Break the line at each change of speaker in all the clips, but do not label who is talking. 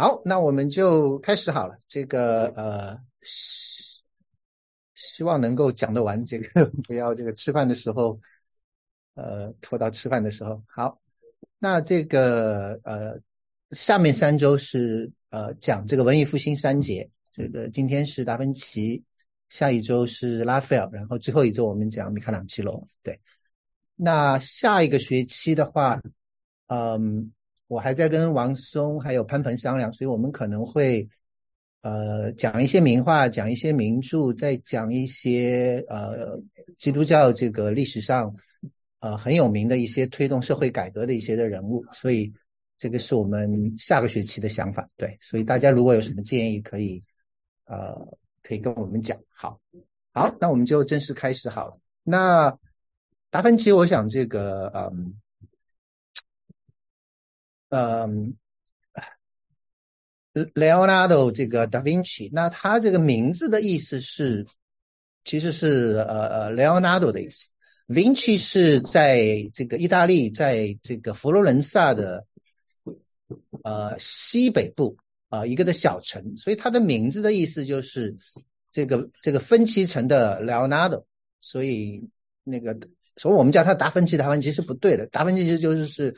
好，那我们就开始好了。这个呃，希希望能够讲得完，这个 不要这个吃饭的时候，呃，拖到吃饭的时候。好，那这个呃，下面三周是呃讲这个文艺复兴三节。这个今天是达芬奇，下一周是拉斐尔，然后最后一周我们讲米开朗基罗。对，那下一个学期的话，嗯。我还在跟王松还有潘鹏商量，所以我们可能会，呃，讲一些名画，讲一些名著，再讲一些呃基督教这个历史上呃很有名的一些推动社会改革的一些的人物。所以这个是我们下个学期的想法。对，所以大家如果有什么建议，可以呃可以跟我们讲。好，好，那我们就正式开始好了。那达芬奇，我想这个嗯。嗯，Leonardo 这个 Da Vinci，那他这个名字的意思是，其实是呃呃 Leonardo 的意思，Vinci 是在这个意大利，在这个佛罗伦萨的呃西北部啊一个的小城，所以他的名字的意思就是这个这个分奇城的 Leonardo，所以那个所以我们叫他达芬奇，达芬奇是不对的，达芬奇其实就是是。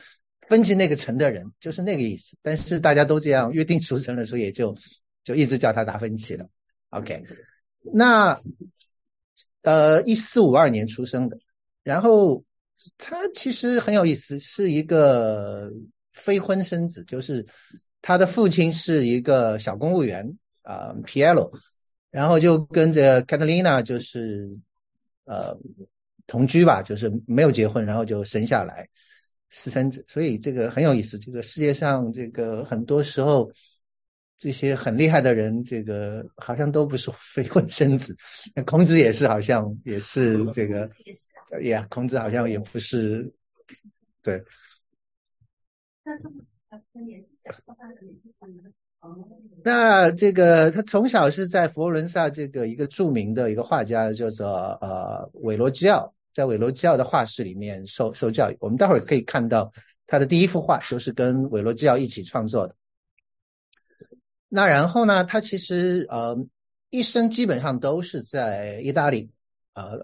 分析那个城的人就是那个意思，但是大家都这样约定俗成了，所以也就就一直叫他达芬奇了。OK，那呃，一四五二年出生的，然后他其实很有意思，是一个非婚生子，就是他的父亲是一个小公务员啊，Piero，然后就跟着 Catalina 就是呃同居吧，就是没有结婚，然后就生下来。私生子，所以这个很有意思。这个世界上，这个很多时候，这些很厉害的人，这个好像都不是非婚生子。那孔子也是，好像也是这个，呀，孔子好像也不是，对。那这个他从小是在佛罗伦萨这个一个著名的一个画家，叫做呃韦罗基奥。在韦罗基奥的画室里面受受教育，我们待会儿可以看到他的第一幅画就是跟韦罗基奥一起创作的。那然后呢，他其实呃一生基本上都是在意大利，呃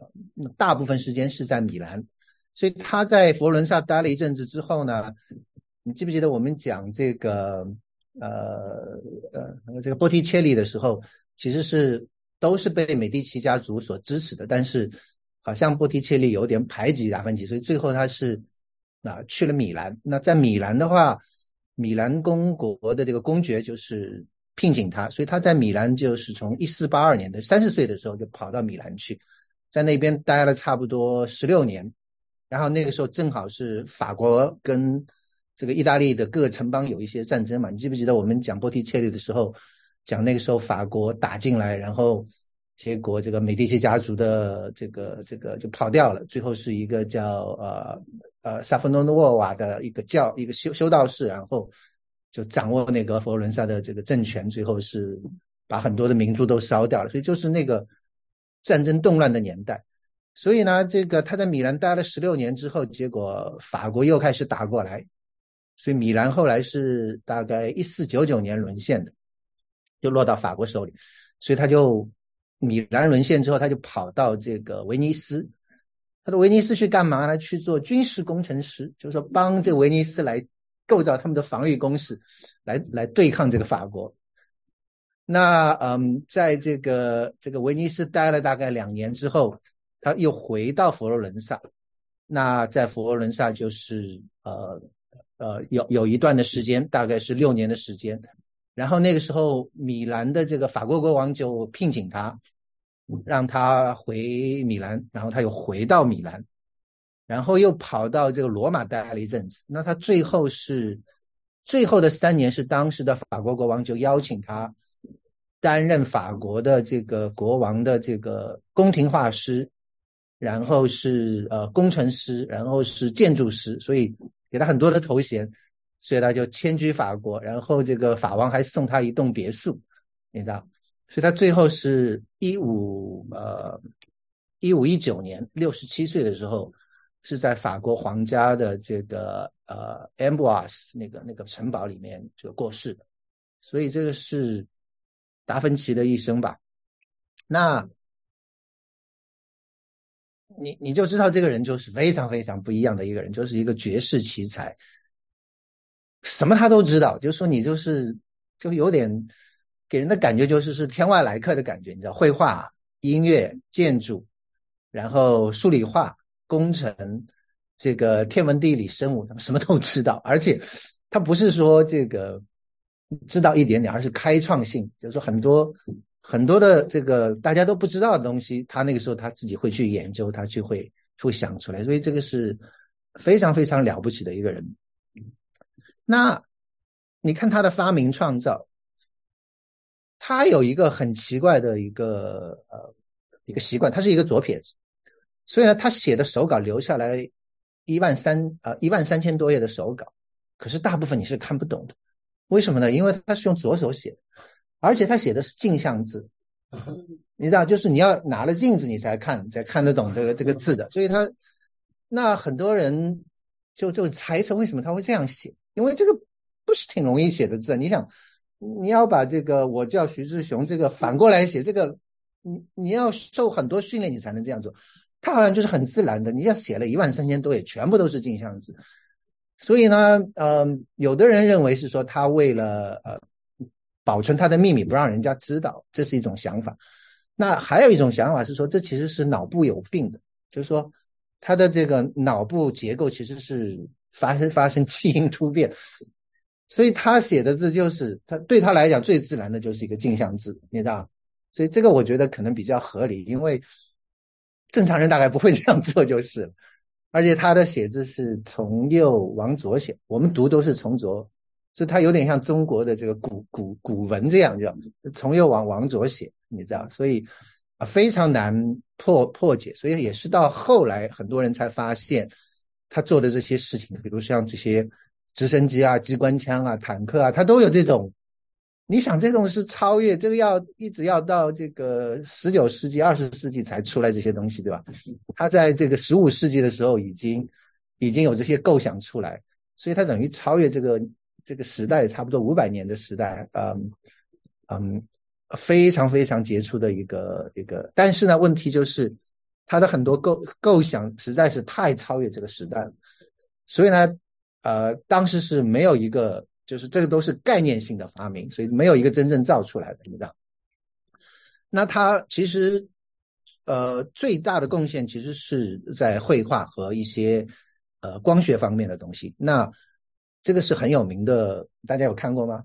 大部分时间是在米兰。所以他在佛罗伦萨待了一阵子之后呢，你记不记得我们讲这个呃呃这个波提切利的时候，其实是都是被美第奇家族所支持的，但是。好像波提切利有点排挤达芬奇，所以最后他是啊去了米兰。那在米兰的话，米兰公国的这个公爵就是聘请他，所以他在米兰就是从一四八二年的三十岁的时候就跑到米兰去，在那边待了差不多十六年。然后那个时候正好是法国跟这个意大利的各个城邦有一些战争嘛，你记不记得我们讲波提切利的时候，讲那个时候法国打进来，然后。结果这个美第奇家族的这个这个就跑掉了，最后是一个叫呃呃萨夫诺诺瓦的一个教一个修修道士，然后就掌握那个佛罗伦萨的这个政权，最后是把很多的名著都烧掉了，所以就是那个战争动乱的年代。所以呢，这个他在米兰待了十六年之后，结果法国又开始打过来，所以米兰后来是大概一四九九年沦陷的，就落到法国手里，所以他就。米兰沦陷之后，他就跑到这个威尼斯。他到威尼斯去干嘛呢？去做军事工程师，就是说帮这个威尼斯来构造他们的防御工事，来来对抗这个法国。那嗯，在这个这个威尼斯待了大概两年之后，他又回到佛罗伦萨。那在佛罗伦萨就是呃呃有有一段的时间，大概是六年的时间。然后那个时候，米兰的这个法国国王就聘请他，让他回米兰，然后他又回到米兰，然后又跑到这个罗马待了一阵子。那他最后是最后的三年，是当时的法国国王就邀请他担任法国的这个国王的这个宫廷画师，然后是呃工程师，然后是建筑师，所以给他很多的头衔。所以他就迁居法国，然后这个法王还送他一栋别墅，你知道？所以他最后是一五呃一五一九年六十七岁的时候，是在法国皇家的这个呃 Amboise 那个那个城堡里面就过世的。所以这个是达芬奇的一生吧。那你你就知道这个人就是非常非常不一样的一个人，就是一个绝世奇才，什么他都知道。就说你就是就有点给人的感觉就是是天外来客的感觉，你知道，绘画、音乐、建筑，然后数理化、工程，这个天文地理、生物，什么都知道。而且他不是说这个知道一点点，而是开创性，就是说很多。很多的这个大家都不知道的东西，他那个时候他自己会去研究，他就会会想出来，所以这个是非常非常了不起的一个人。那你看他的发明创造，他有一个很奇怪的一个呃一个习惯，他是一个左撇子，所以呢，他写的手稿留下来一万三啊一万三千多页的手稿，可是大部分你是看不懂的，为什么呢？因为他是用左手写的。而且他写的是镜像字，你知道，就是你要拿了镜子你才看，才看得懂这个这个字的。所以他那很多人就就猜测为什么他会这样写，因为这个不是挺容易写的字。你想，你要把这个我叫徐志雄这个反过来写，这个你你要受很多训练你才能这样做。他好像就是很自然的，你要写了一万三千多页，全部都是镜像字。所以呢，嗯，有的人认为是说他为了呃。保存他的秘密，不让人家知道，这是一种想法。那还有一种想法是说，这其实是脑部有病的，就是说他的这个脑部结构其实是发生 发生基因突变，所以他写的字就是他对他来讲最自然的就是一个镜像字，你知道？所以这个我觉得可能比较合理，因为正常人大概不会这样做就是了。而且他的写字是从右往左写，我们读都是从左。所以他有点像中国的这个古古古文这样，叫从右往往左写，你知道，所以啊非常难破破解。所以也是到后来很多人才发现，他做的这些事情，比如像这些直升机啊、机关枪啊、坦克啊，他都有这种。你想这种是超越这个，要一直要到这个十九世纪、二十世纪才出来这些东西，对吧？他在这个十五世纪的时候已经已经有这些构想出来，所以他等于超越这个。这个时代差不多五百年的时代，嗯嗯，非常非常杰出的一个一个，但是呢，问题就是他的很多构构想实在是太超越这个时代了，所以呢，呃，当时是没有一个，就是这个都是概念性的发明，所以没有一个真正造出来的，你知道？那他其实呃最大的贡献其实是在绘画和一些呃光学方面的东西，那。这个是很有名的，大家有看过吗？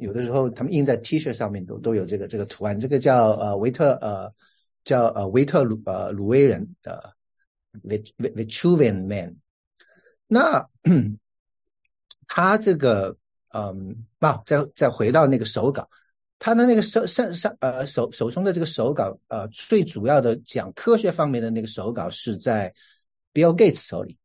有的时候他们印在 T 恤上面都都有这个这个图案。这个叫呃维特呃叫呃维特鲁呃鲁威人的 Vitruvian Man。那 他这个嗯，那再再回到那个手稿，他的那个手上上呃手手中的这个手稿呃最主要的讲科学方面的那个手稿是在 Bill Gates 手里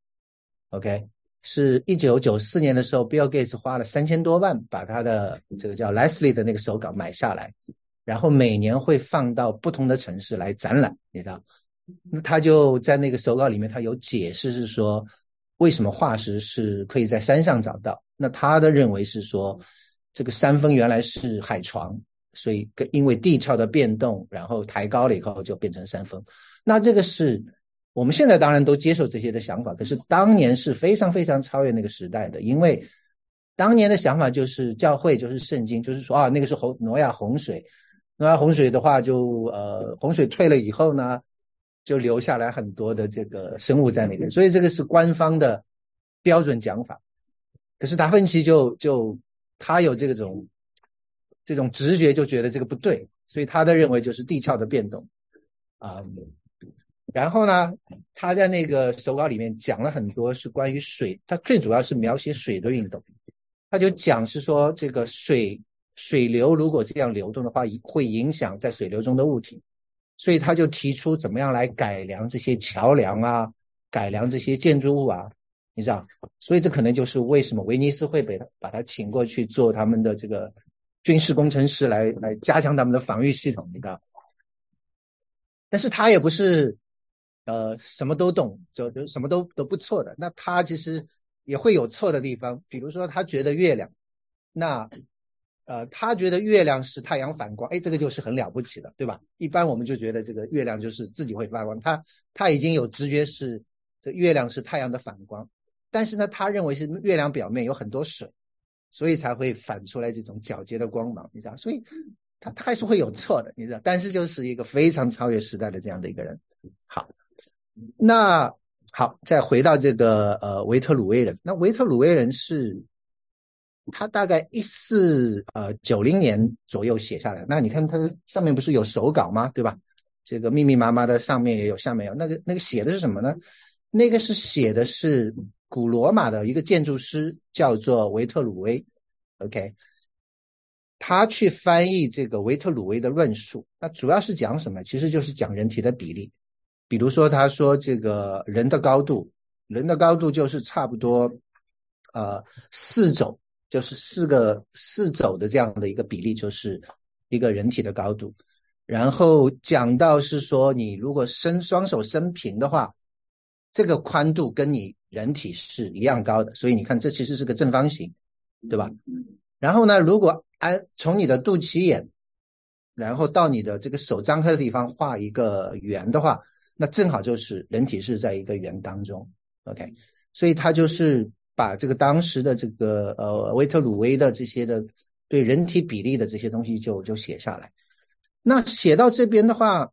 ，OK。是一九九四年的时候，Bill Gates 花了三千多万把他的这个叫 Leslie 的那个手稿买下来，然后每年会放到不同的城市来展览，你知道？那他就在那个手稿里面，他有解释是说，为什么化石是可以在山上找到？那他的认为是说，这个山峰原来是海床，所以因为地壳的变动，然后抬高了以后就变成山峰。那这个是。我们现在当然都接受这些的想法，可是当年是非常非常超越那个时代的，因为当年的想法就是教会就是圣经，就是说啊，那个是洪挪亚洪水，挪亚洪水的话就呃洪水退了以后呢，就留下来很多的这个生物在那边，所以这个是官方的标准讲法。可是达芬奇就就他有这种这种直觉，就觉得这个不对，所以他的认为就是地壳的变动啊。然后呢，他在那个手稿里面讲了很多是关于水，他最主要是描写水的运动。他就讲是说，这个水水流如果这样流动的话，会影响在水流中的物体，所以他就提出怎么样来改良这些桥梁啊，改良这些建筑物啊，你知道？所以这可能就是为什么威尼斯会被他把他请过去做他们的这个军事工程师来来加强他们的防御系统，你知道？但是他也不是。呃，什么都懂，就就什么都都不错的。那他其实也会有错的地方，比如说他觉得月亮，那呃，他觉得月亮是太阳反光，哎，这个就是很了不起的，对吧？一般我们就觉得这个月亮就是自己会发光，他他已经有直觉是这月亮是太阳的反光，但是呢，他认为是月亮表面有很多水，所以才会反出来这种皎洁的光芒，你知道？所以他他还是会有错的，你知道？但是就是一个非常超越时代的这样的一个人。好，那好，再回到这个呃维特鲁威人，那维特鲁威人是。他大概一四呃九零年左右写下来，那你看他上面不是有手稿吗？对吧？这个密密麻麻的，上面也有，下面有。那个那个写的是什么呢？那个是写的是古罗马的一个建筑师，叫做维特鲁威。OK，他去翻译这个维特鲁威的论述，那主要是讲什么？其实就是讲人体的比例。比如说，他说这个人的高度，人的高度就是差不多呃四肘。就是四个四肘的这样的一个比例，就是一个人体的高度。然后讲到是说，你如果伸双手伸平的话，这个宽度跟你人体是一样高的。所以你看，这其实是个正方形，对吧？然后呢，如果按从你的肚脐眼，然后到你的这个手张开的地方画一个圆的话，那正好就是人体是在一个圆当中。OK，所以他就是。把这个当时的这个呃维特鲁威的这些的对人体比例的这些东西就就写下来。那写到这边的话，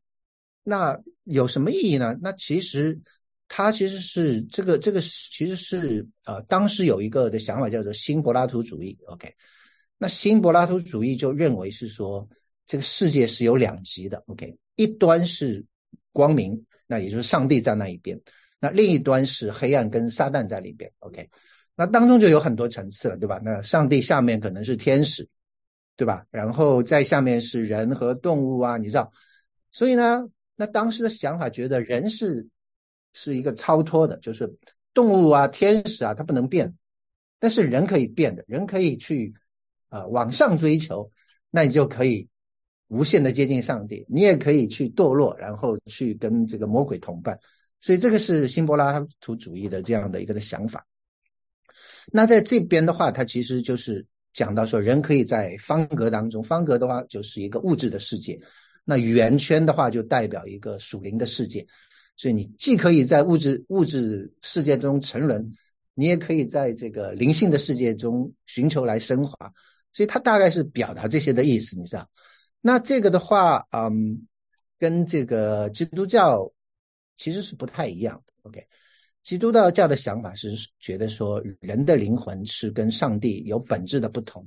那有什么意义呢？那其实他其实是这个这个其实是呃当时有一个的想法叫做新柏拉图主义。OK，那新柏拉图主义就认为是说这个世界是有两极的。OK，一端是光明，那也就是上帝在那一边。那另一端是黑暗跟撒旦在里边，OK，那当中就有很多层次了，对吧？那上帝下面可能是天使，对吧？然后在下面是人和动物啊，你知道？所以呢，那当时的想法觉得人是是一个超脱的，就是动物啊、天使啊，它不能变，但是人可以变的，人可以去啊往上追求，那你就可以无限的接近上帝，你也可以去堕落，然后去跟这个魔鬼同伴。所以这个是新柏拉图主义的这样的一个的想法。那在这边的话，它其实就是讲到说，人可以在方格当中，方格的话就是一个物质的世界，那圆圈的话就代表一个属灵的世界。所以你既可以在物质物质世界中沉沦，你也可以在这个灵性的世界中寻求来升华。所以它大概是表达这些的意思，你知道？那这个的话，嗯，跟这个基督教。其实是不太一样的。OK，基督教的想法是觉得说人的灵魂是跟上帝有本质的不同，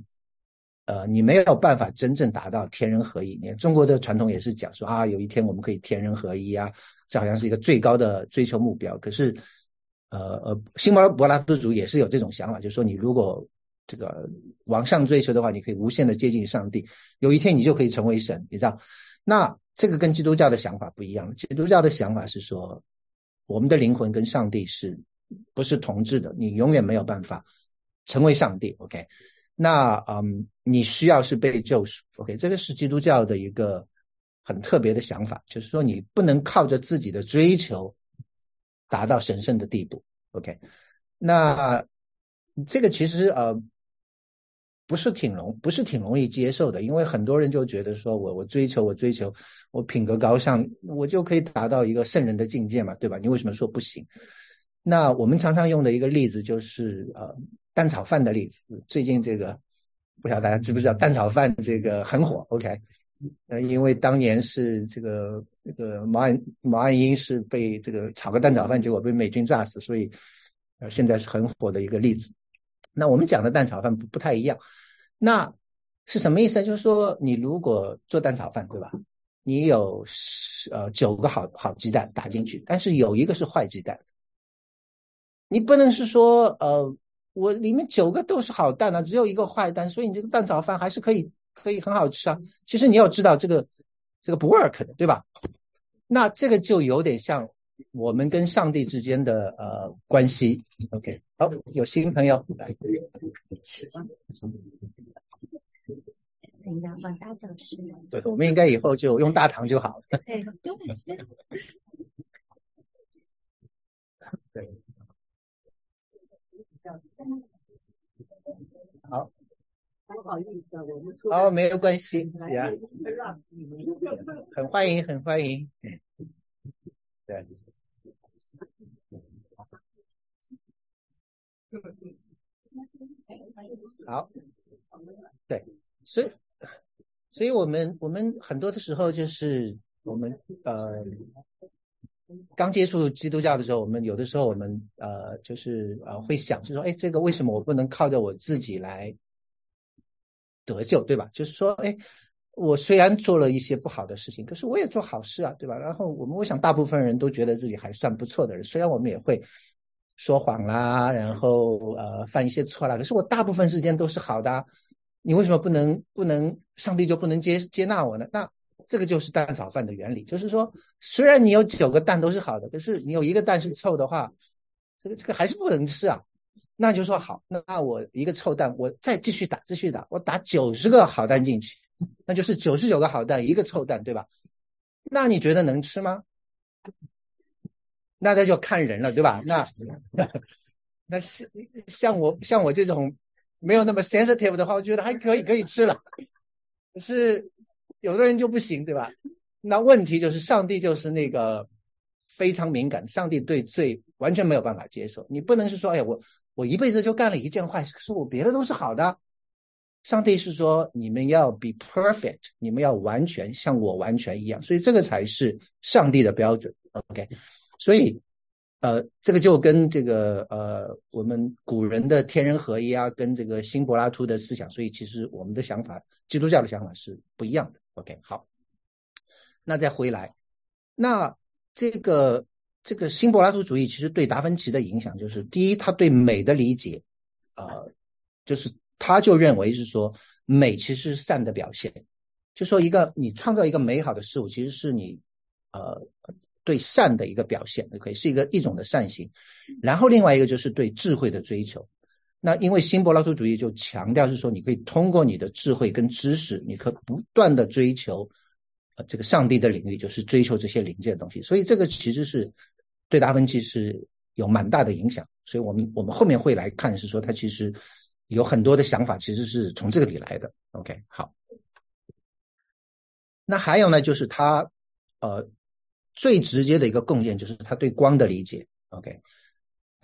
呃，你没有办法真正达到天人合一。你看中国的传统也是讲说啊，有一天我们可以天人合一啊，这好像是一个最高的追求目标。可是，呃呃，新柏柏拉图主也是有这种想法，就是说你如果这个往上追求的话，你可以无限的接近上帝，有一天你就可以成为神，你知道？那。这个跟基督教的想法不一样。基督教的想法是说，我们的灵魂跟上帝是不是同质的？你永远没有办法成为上帝。OK，那嗯，你需要是被救赎。OK，这个是基督教的一个很特别的想法，就是说你不能靠着自己的追求达到神圣的地步。OK，那这个其实呃。不是挺容不是挺容易接受的，因为很多人就觉得说我我追求我追求我品格高尚，我就可以达到一个圣人的境界嘛，对吧？你为什么说不行？那我们常常用的一个例子就是呃蛋炒饭的例子。最近这个不晓得大家知不知道蛋炒饭这个很火？OK，呃，因为当年是这个这个毛岸毛岸英是被这个炒个蛋炒饭，结果被美军炸死，所以呃现在是很火的一个例子。那我们讲的蛋炒饭不不太一样，那是什么意思？就是说，你如果做蛋炒饭，对吧？你有呃九个好好鸡蛋打进去，但是有一个是坏鸡蛋，你不能是说呃我里面九个都是好蛋啊，只有一个坏蛋，所以你这个蛋炒饭还是可以可以很好吃啊。其实你要知道这个这个不 work 的，对吧？那这个就有点像。我们跟上帝之间的呃关系，OK，好，有新朋友来。
应该放大。
对，我们应该以后就用大堂就好了。
对，
对。好。
好意思，我们
哦，没有关系，是啊，很欢迎，很欢迎。对。好，对，所以，所以我们我们很多的时候就是我们呃刚接触基督教的时候，我们有的时候我们呃就是呃会想，就说，哎，这个为什么我不能靠着我自己来得救，对吧？就是说，哎，我虽然做了一些不好的事情，可是我也做好事啊，对吧？然后我们我想大部分人都觉得自己还算不错的人，虽然我们也会。说谎啦，然后呃犯一些错啦，可是我大部分时间都是好的，你为什么不能不能上帝就不能接接纳我呢？那这个就是蛋炒饭的原理，就是说虽然你有九个蛋都是好的，可是你有一个蛋是臭的话，这个这个还是不能吃啊。那就说好，那那我一个臭蛋，我再继续打，继续打，我打九十个好蛋进去，那就是九十九个好蛋一个臭蛋，对吧？那你觉得能吃吗？那那就看人了，对吧？那 那像像我像我这种没有那么 sensitive 的话，我觉得还可以可以吃了。可是有的人就不行，对吧？那问题就是上帝就是那个非常敏感，上帝对罪完全没有办法接受。你不能是说，哎呀，我我一辈子就干了一件坏事，可是我别的都是好的。上帝是说，你们要 be perfect，你们要完全像我完全一样，所以这个才是上帝的标准。OK。所以，呃，这个就跟这个呃，我们古人的天人合一啊，跟这个新柏拉图的思想，所以其实我们的想法，基督教的想法是不一样的。OK，好，那再回来，那这个这个新柏拉图主义其实对达芬奇的影响，就是第一，他对美的理解，呃，就是他就认为是说，美其实是善的表现，就说一个你创造一个美好的事物，其实是你呃。对善的一个表现，可以是一个一种的善行，然后另外一个就是对智慧的追求。那因为新柏拉图主义就强调是说，你可以通过你的智慧跟知识，你可不断的追求呃这个上帝的领域，就是追求这些灵界的东西。所以这个其实是对达芬奇是有蛮大的影响。所以我们我们后面会来看，是说他其实有很多的想法，其实是从这个里来的。OK，好。那还有呢，就是他呃。最直接的一个贡献就是他对光的理解。OK，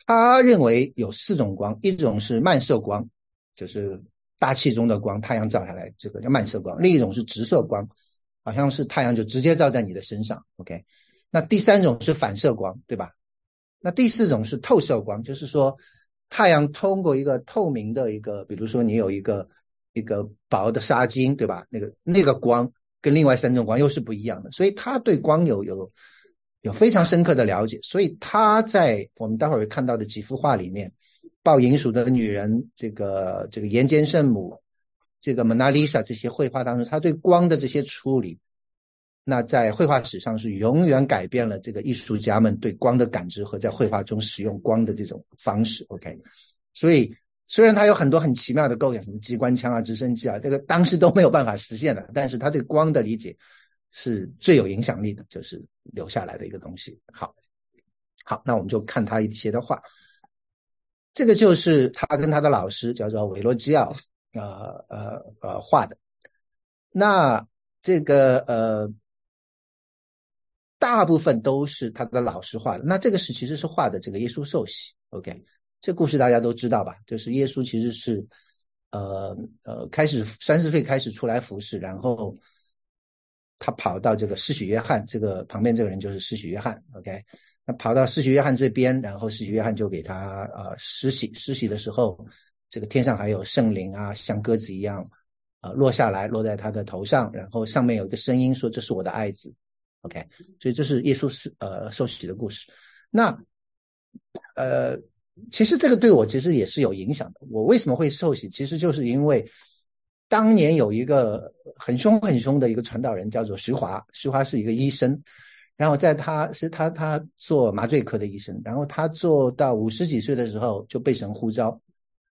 他认为有四种光，一种是漫射光，就是大气中的光，太阳照下来这个叫漫射光；另一种是直射光，好像是太阳就直接照在你的身上。OK，那第三种是反射光，对吧？那第四种是透射光，就是说太阳通过一个透明的一个，比如说你有一个一个薄的纱巾，对吧？那个那个光。跟另外三种光又是不一样的，所以他对光有有有非常深刻的了解，所以他在我们待会儿看到的几幅画里面，抱银鼠的女人，这个这个岩间圣母，这个蒙娜丽莎这些绘画当中，他对光的这些处理，那在绘画史上是永远改变了这个艺术家们对光的感知和在绘画中使用光的这种方式。OK，所以。虽然他有很多很奇妙的构想，什么机关枪啊、直升机啊，这个当时都没有办法实现的，但是他对光的理解是最有影响力的，就是留下来的一个东西。好，好，那我们就看他一些的画。这个就是他跟他的老师叫做韦罗基奥，呃呃呃画的。那这个呃，大部分都是他的老师画的。那这个是其实是画的这个耶稣受洗。OK。这故事大家都知道吧？就是耶稣其实是，呃呃，开始三四岁开始出来服侍，然后他跑到这个施洗约翰这个旁边，这个人就是施洗约翰。OK，那跑到施洗约翰这边，然后施洗约翰就给他呃施洗，施洗的时候，这个天上还有圣灵啊，像鸽子一样啊落下来，落在他的头上，然后上面有一个声音说：“这是我的爱子。”OK，所以这是耶稣是呃受洗的故事。那呃。其实这个对我其实也是有影响的。我为什么会受洗？其实就是因为当年有一个很凶很凶的一个传道人，叫做徐华。徐华是一个医生，然后在他是他他做麻醉科的医生，然后他做到五十几岁的时候就被神呼召，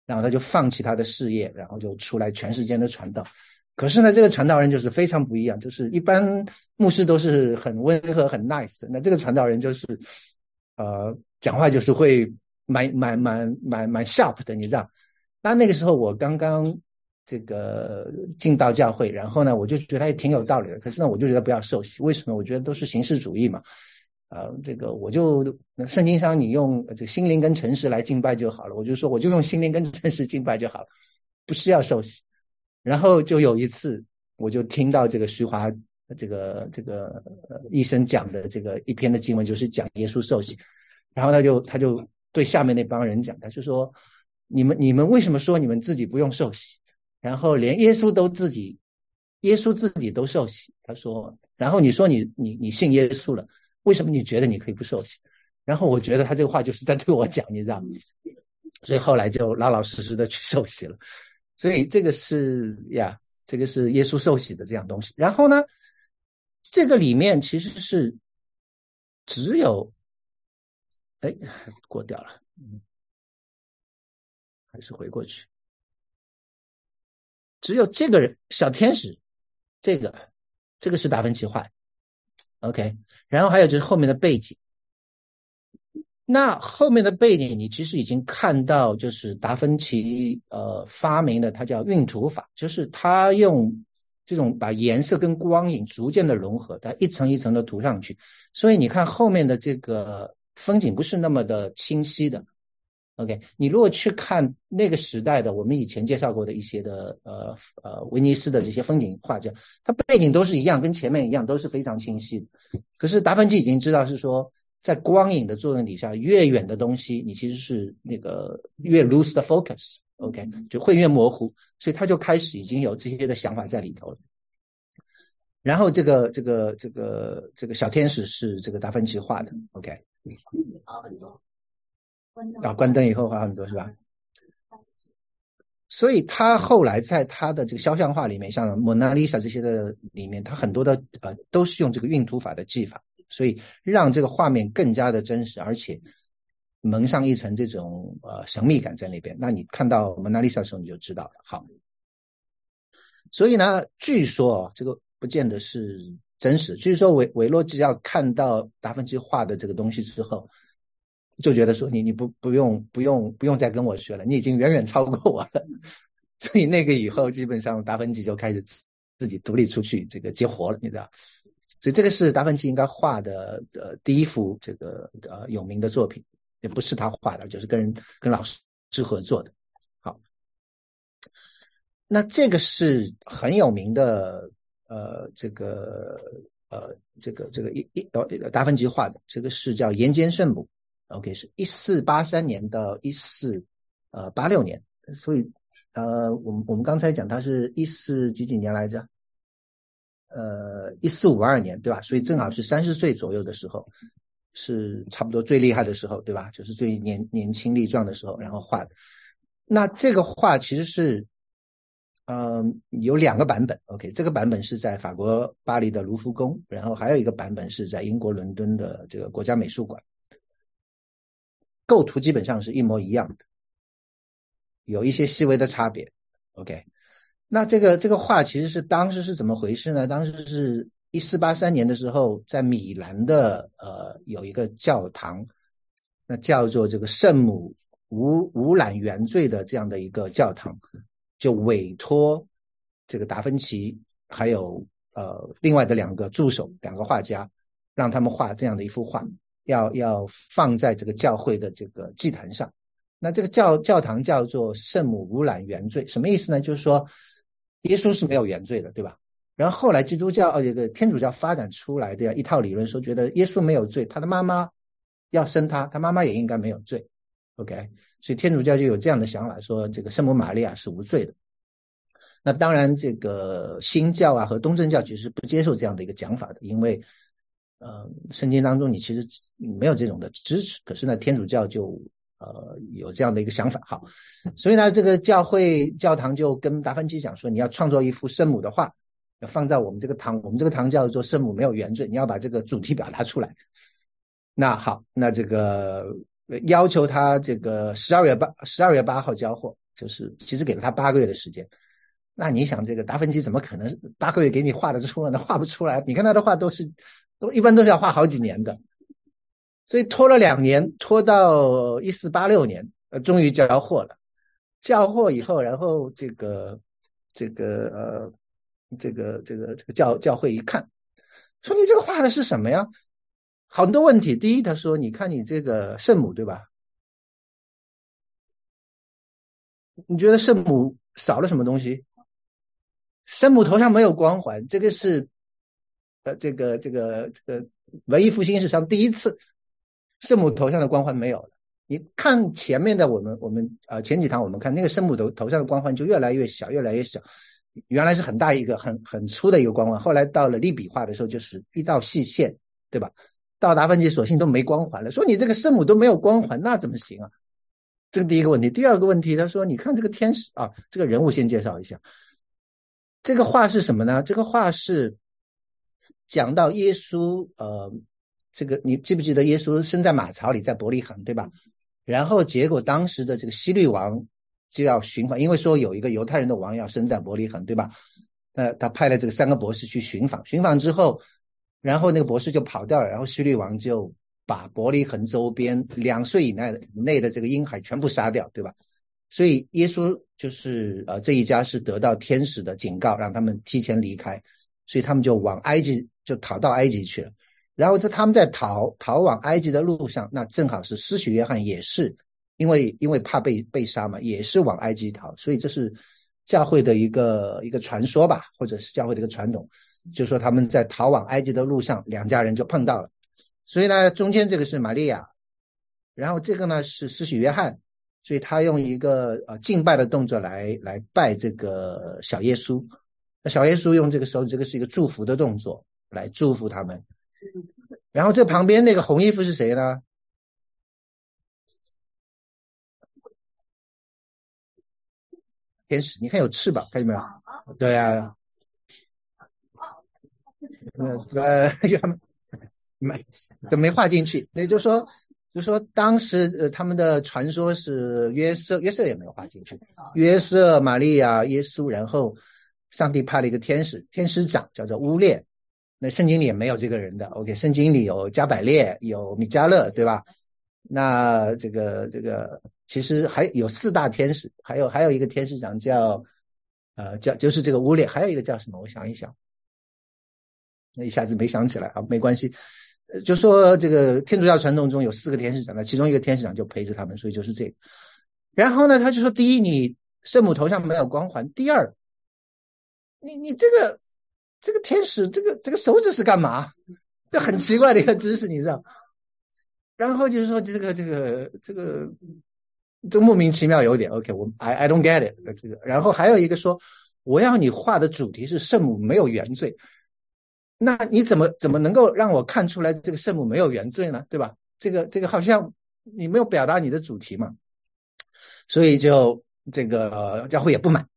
然后他就放弃他的事业，然后就出来全世界的传道。可是呢，这个传道人就是非常不一样，就是一般牧师都是很温和很 nice 的，那这个传道人就是呃讲话就是会。蛮蛮蛮蛮蛮 sharp 的，你知道？那那个时候我刚刚这个进到教会，然后呢，我就觉得也挺有道理的。可是呢，我就觉得不要受洗，为什么？我觉得都是形式主义嘛。啊，这个我就圣经上你用这个心灵跟诚实来敬拜就好了。我就说我就用心灵跟诚实敬拜就好了，不需要受洗。然后就有一次，我就听到这个徐华这个这个医生讲的这个一篇的经文，就是讲耶稣受洗。然后他就他就对下面那帮人讲，他就说：你们你们为什么说你们自己不用受洗？然后连耶稣都自己，耶稣自己都受洗。他说，然后你说你你你信耶稣了，为什么你觉得你可以不受洗？然后我觉得他这个话就是在对我讲，你知道吗？所以后来就老老实实的去受洗了。所以这个是呀，这个是耶稣受洗的这样东西。然后呢，这个里面其实是只有，哎，过掉了，还是回过去。只有这个人小天使，这个这个是达芬奇画，OK。然后还有就是后面的背景，那后面的背景你其实已经看到，就是达芬奇呃发明的，它叫晕涂法，就是他用这种把颜色跟光影逐渐的融合，它一层一层的涂上去，所以你看后面的这个风景不是那么的清晰的。OK，你如果去看那个时代的我们以前介绍过的一些的呃呃威尼斯的这些风景画家，它背景都是一样，跟前面一样都是非常清晰的。可是达芬奇已经知道是说，在光影的作用底下，越远的东西你其实是那个越 lose the focus，OK，就会越模糊，所以他就开始已经有这些的想法在里头了。然后这个这个这个这个小天使是这个达芬奇画的，OK 好很多。啊，关灯以后好很多是吧？所以他后来在他的这个肖像画里面，像蒙娜丽莎这些的里面，他很多的呃都是用这个运图法的技法，所以让这个画面更加的真实，而且蒙上一层这种呃神秘感在那边。那你看到蒙娜丽莎的时候，你就知道了。好，所以呢，据说这个不见得是真实。据说韦韦洛基要看到达芬奇画的这个东西之后。就觉得说你你不不用不用不用再跟我学了，你已经远远超过我了。所以那个以后基本上达芬奇就开始自己独立出去这个接活了，你知道？所以这个是达芬奇应该画的呃第一幅这个呃有名的作品，也不是他画的，就是跟跟老师是合作的。好，那这个是很有名的呃这个呃这个这个一一呃达芬奇画的，这个是叫岩间圣母。OK，是一四八三年到一四呃八六年，所以呃，我们我们刚才讲他是一四几几年来着？呃，一四五二年，对吧？所以正好是三十岁左右的时候，是差不多最厉害的时候，对吧？就是最年年轻力壮的时候，然后画的。那这个画其实是，嗯，有两个版本。OK，这个版本是在法国巴黎的卢浮宫，然后还有一个版本是在英国伦敦的这个国家美术馆。构图基本上是一模一样的，有一些细微的差别。OK，那这个这个画其实是当时是怎么回事呢？当时是一四八三年的时候，在米兰的呃有一个教堂，那叫做这个圣母无无染原罪的这样的一个教堂，就委托这个达芬奇还有呃另外的两个助手两个画家，让他们画这样的一幅画。要要放在这个教会的这个祭坛上，那这个教教堂叫做圣母无染原罪，什么意思呢？就是说耶稣是没有原罪的，对吧？然后后来基督教呃这个天主教发展出来的一套理论说，觉得耶稣没有罪，他的妈妈要生他，他妈妈也应该没有罪。OK，所以天主教就有这样的想法，说这个圣母玛利亚是无罪的。那当然，这个新教啊和东正教其实不接受这样的一个讲法的，因为。呃，圣经当中你其实没有这种的支持，可是呢，天主教就呃有这样的一个想法，好，所以呢，这个教会教堂就跟达芬奇讲说，你要创作一幅圣母的画，要放在我们这个堂，我们这个堂叫做圣母没有原罪，你要把这个主题表达出来。那好，那这个要求他这个十二月八十二月八号交货，就是其实给了他八个月的时间。那你想，这个达芬奇怎么可能八个月给你画得出来呢？画不出来，你看他的画都是。都一般都是要画好几年的，所以拖了两年，拖到一四八六年，呃，终于交货了。交货以后，然后这个这个呃这个这个这个教教会一看，说你这个画的是什么呀？很多问题。第一，他说你看你这个圣母对吧？你觉得圣母少了什么东西？圣母头上没有光环，这个是呃这个这个这个文艺复兴史上第一次，圣母头上的光环没有了。你看前面的我们，我们呃前几堂我们看那个圣母头头上的光环就越来越小，越来越小。原来是很大一个很很粗的一个光环，后来到了利比画的时候就是一道细线，对吧？到达芬奇索性都没光环了。说你这个圣母都没有光环，那怎么行啊？这个第一个问题。第二个问题，他说你看这个天使啊，这个人物先介绍一下。这个画是什么呢？这个画是讲到耶稣，呃，这个你记不记得耶稣生在马槽里，在伯利恒，对吧？然后结果当时的这个希律王就要寻访，因为说有一个犹太人的王要生在伯利恒，对吧？那他派了这个三个博士去寻访，寻访之后，然后那个博士就跑掉了，然后希律王就把伯利恒周边两岁以内的内的这个婴孩全部杀掉，对吧？所以耶稣就是呃这一家是得到天使的警告，让他们提前离开，所以他们就往埃及就逃到埃及去了。然后在他们在逃逃往埃及的路上，那正好是施洗约翰也是因为因为怕被被杀嘛，也是往埃及逃，所以这是教会的一个一个传说吧，或者是教会的一个传统，就说他们在逃往埃及的路上，两家人就碰到了。所以呢，中间这个是玛利亚，然后这个呢是施洗约翰，所以他用一个呃敬拜的动作来来拜这个小耶稣，那小耶稣用这个手指，这个是一个祝福的动作来祝福他们。然后这旁边那个红衣服是谁呢？天使，你看有翅膀，看见没有？对啊，呃 呃，没都没画进去。也就是说，就说当时呃他们的传说是约瑟，约瑟也没有画进去。约瑟、玛利亚、耶稣，然后上帝派了一个天使，天使长叫做乌列。圣经里也没有这个人的，OK？圣经里有加百列，有米迦勒，对吧？那这个这个其实还有四大天使，还有还有一个天使长叫呃叫就是这个乌列，还有一个叫什么？我想一想，那一下子没想起来啊，没关系。就说这个天主教传统中有四个天使长，那其中一个天使长就陪着他们，所以就是这个。然后呢，他就说：第一，你圣母头上没有光环；第二，你你这个。这个天使，这个这个手指是干嘛？这很奇怪的一个知识，你知道？然后就是说，这个这个这个，这莫名其妙有点 OK。我 I I don't get it。这个，然后还有一个说，我要你画的主题是圣母没有原罪，那你怎么怎么能够让我看出来这个圣母没有原罪呢？对吧？这个这个好像你没有表达你的主题嘛，所以就这个教会也不满，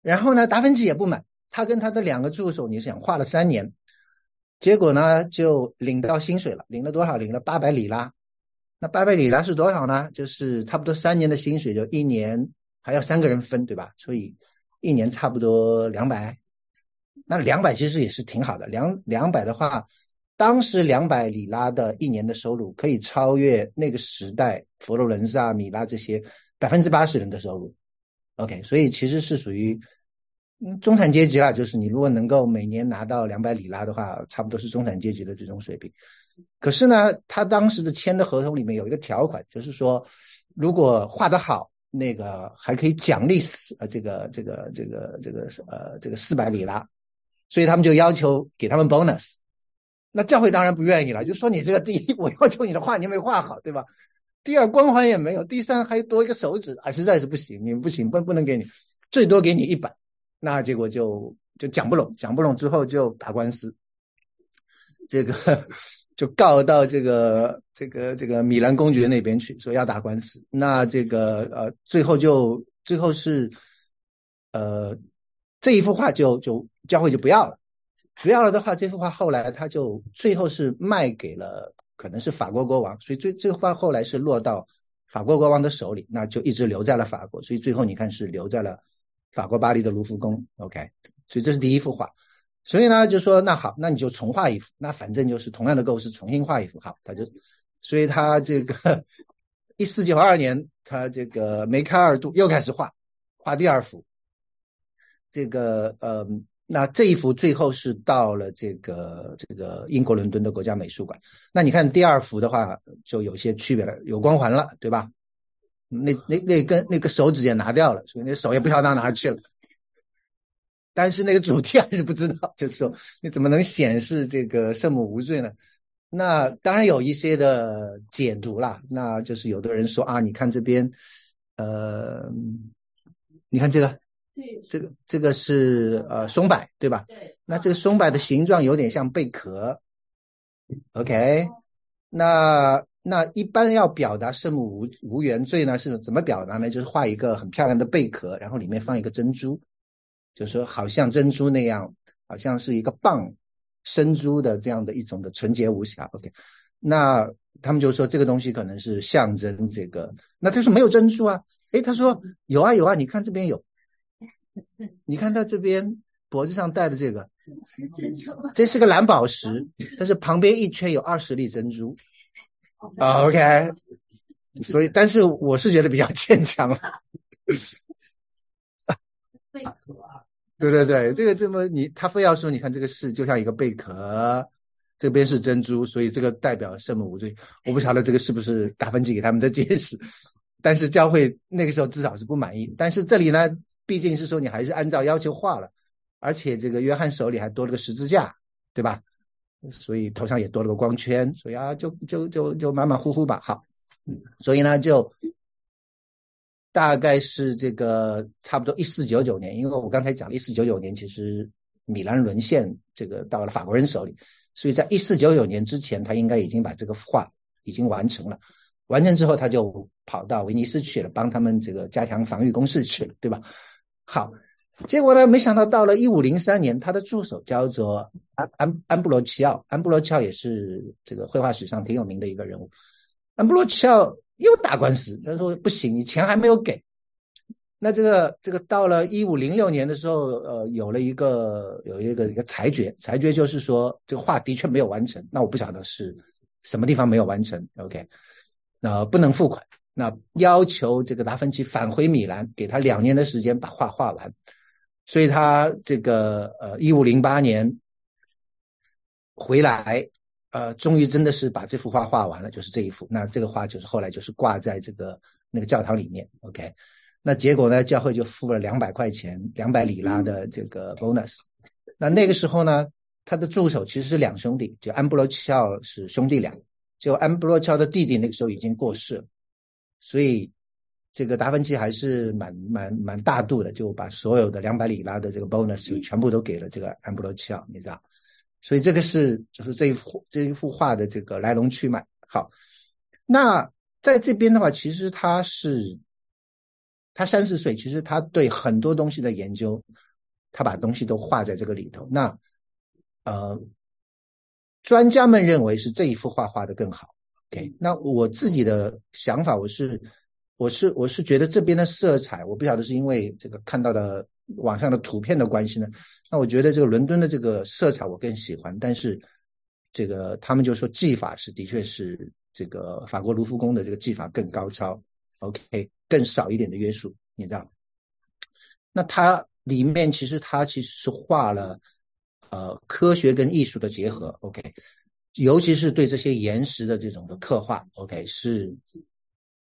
然后呢，达芬奇也不满。他跟他的两个助手，你想画了三年，结果呢就领到薪水了，领了多少？领了八百里拉。那八百里拉是多少呢？就是差不多三年的薪水，就一年还要三个人分，对吧？所以一年差不多两百。那两百其实也是挺好的，两两百的话，当时两百里拉的一年的收入可以超越那个时代佛罗伦萨、米拉这些百分之八十人的收入。OK，所以其实是属于。中产阶级啦，就是你如果能够每年拿到两百里拉的话，差不多是中产阶级的这种水平。可是呢，他当时的签的合同里面有一个条款，就是说，如果画得好，那个还可以奖励四呃这个这个这个这个呃这个四百里拉，所以他们就要求给他们 bonus。那教会当然不愿意了，就说你这个第一，我要求你的画你没画好，对吧？第二光环也没有，第三还多一个手指啊，实在是不行，你不行，不不能给你，最多给你一百。那结果就就讲不拢，讲不拢之后就打官司，这个就告到这个这个这个米兰公爵那边去，说要打官司。那这个呃，最后就最后是呃这一幅画就就教会就不要了，不要了的话，这幅画后来他就最后是卖给了可能是法国国王，所以最这画后来是落到法国国王的手里，那就一直留在了法国，所以最后你看是留在了。法国巴黎的卢浮宫，OK，所以这是第一幅画，所以呢就说那好，那你就重画一幅，那反正就是同样的构思，重新画一幅好，他就，所以他这个 一四九二年，他这个梅开二度又开始画，画第二幅，这个呃，那这一幅最后是到了这个这个英国伦敦的国家美术馆。那你看第二幅的话，就有些区别了，有光环了，对吧？那那那根那个手指也拿掉了，所以那手也不晓得到哪去了。但是那个主题还是不知道，就是说你怎么能显示这个圣母无罪呢？那当然有一些的解读啦，那就是有的人说啊，你看这边，呃，你看这个，这个这个是呃松柏对吧？
对。
那这个松柏的形状有点像贝壳，OK？那。那一般要表达圣母无无原罪呢，是怎么表达呢？就是画一个很漂亮的贝壳，然后里面放一个珍珠，就是说好像珍珠那样，好像是一个蚌生珠的这样的一种的纯洁无瑕。OK，那他们就说这个东西可能是象征这个。那他说没有珍珠啊？诶，他说有啊有啊，你看这边有，你看他这边脖子上戴的这个，这是个蓝宝石，但是旁边一圈有二十粒珍珠。啊，OK，所以，但是我是觉得比较牵强了。
贝壳，
对对对，这个这么你他非要说，你看这个是就像一个贝壳，这边是珍珠，所以这个代表圣母无罪。我不晓得这个是不是达芬奇给他们的解释，但是教会那个时候至少是不满意。但是这里呢，毕竟是说你还是按照要求画了，而且这个约翰手里还多了个十字架，对吧？所以头上也多了个光圈，所以啊，就就就就马马虎虎吧。好，所以呢，就大概是这个差不多一四九九年，因为我刚才讲了一四九九年，其实米兰沦陷，这个到了法国人手里，所以在一四九九年之前，他应该已经把这个画已经完成了。完成之后，他就跑到威尼斯去了，帮他们这个加强防御工事去了，对吧？好。结果呢？没想到到了一五零三年，他的助手叫做安安安布罗齐奥，安布罗齐奥也是这个绘画史上挺有名的一个人物。安布罗齐奥又打官司，他说不行，你钱还没有给。那这个这个到了一五零六年的时候，呃，有了一个有一个一个裁决，裁决就是说这个画的确没有完成。那我不晓得是什么地方没有完成。OK，那不能付款，那要求这个达芬奇返回米兰，给他两年的时间把画画完。所以他这个呃，一五零八年回来，呃，终于真的是把这幅画画完了，就是这一幅。那这个画就是后来就是挂在这个那个教堂里面。OK，那结果呢，教会就付了两百块钱，两百里拉的这个 bonus。那那个时候呢，他的助手其实是两兄弟，就安布罗齐奥是兄弟俩，就安布罗齐奥的弟弟那个时候已经过世了，所以。这个达芬奇还是蛮蛮蛮大度的，就把所有的两百里拉的这个 bonus 全部都给了这个安布罗齐奥，你知道？所以这个是就是这一幅这一幅画的这个来龙去脉。好，那在这边的话，其实他是他三十岁，其实他对很多东西的研究，他把东西都画在这个里头。那呃，专家们认为是这一幅画画的更好。OK，那我自己的想法，我是。我是我是觉得这边的色彩，我不晓得是因为这个看到的网上的图片的关系呢。那我觉得这个伦敦的这个色彩我更喜欢，但是这个他们就说技法是的确是这个法国卢浮宫的这个技法更高超，OK，更少一点的约束，你知道？那它里面其实它其实是画了呃科学跟艺术的结合，OK，尤其是对这些岩石的这种的刻画，OK 是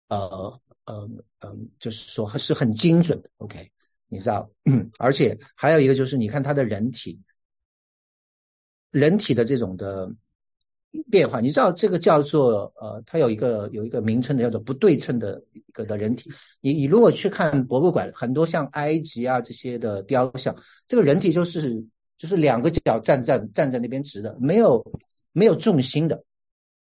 呃。嗯嗯，就是说是很精准的，OK，你知道，而且还有一个就是，你看他的人体，人体的这种的变化，你知道这个叫做呃，它有一个有一个名称的叫做不对称的一个的人体。你你如果去看博物馆，很多像埃及啊这些的雕像，这个人体就是就是两个脚站站站在那边直的，没有没有重心的。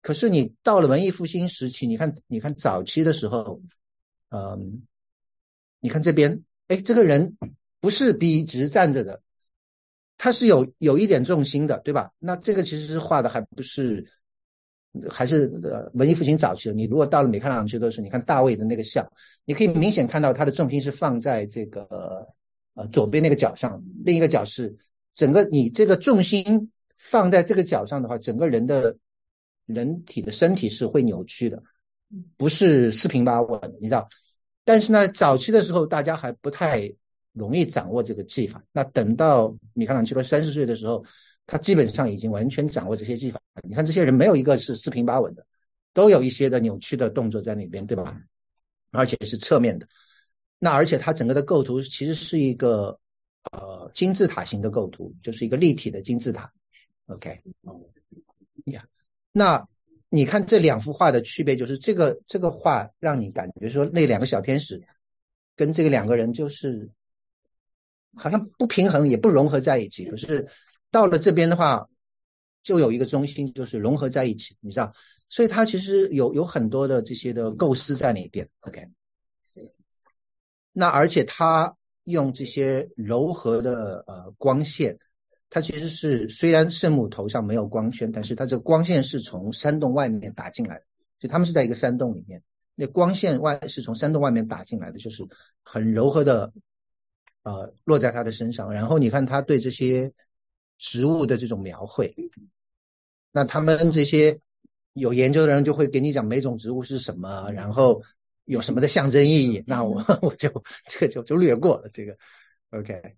可是你到了文艺复兴时期，你看你看早期的时候。嗯，你看这边，哎，这个人不是笔直站着的，他是有有一点重心的，对吧？那这个其实是画的还不是，还是呃文艺复兴早期的。你如果到了米开朗基罗时候，你看大卫的那个像，你可以明显看到他的重心是放在这个呃左边那个脚上，另一个脚是整个你这个重心放在这个脚上的话，整个人的人体的身体是会扭曲的。不是四平八稳，你知道？但是呢，早期的时候大家还不太容易掌握这个技法。那等到米开朗基罗三十岁的时候，他基本上已经完全掌握这些技法。你看这些人没有一个是四平八稳的，都有一些的扭曲的动作在那边，对吧？而且是侧面的。那而且它整个的构图其实是一个呃金字塔型的构图，就是一个立体的金字塔。OK，呀，那你看这两幅画的区别，就是这个这个画让你感觉说那两个小天使跟这个两个人就是好像不平衡，也不融合在一起。可是到了这边的话，就有一个中心，就是融合在一起，你知道？所以它其实有有很多的这些的构思在里边。OK。那而且他用这些柔和的呃光线，它其实是虽然圣母头上没有光圈，但是它这个光线是从山洞外面打进来的，就他们是在一个山洞里面，那光线外是从山洞外面打进来的，就是很柔和的，呃落在他的身上。然后你看他对这些植物的这种描绘，那他们这些有研究的人就会给你讲每种植物是什么，然后。有什么的象征意义？那我 我就 这个就就略过了。这个，OK，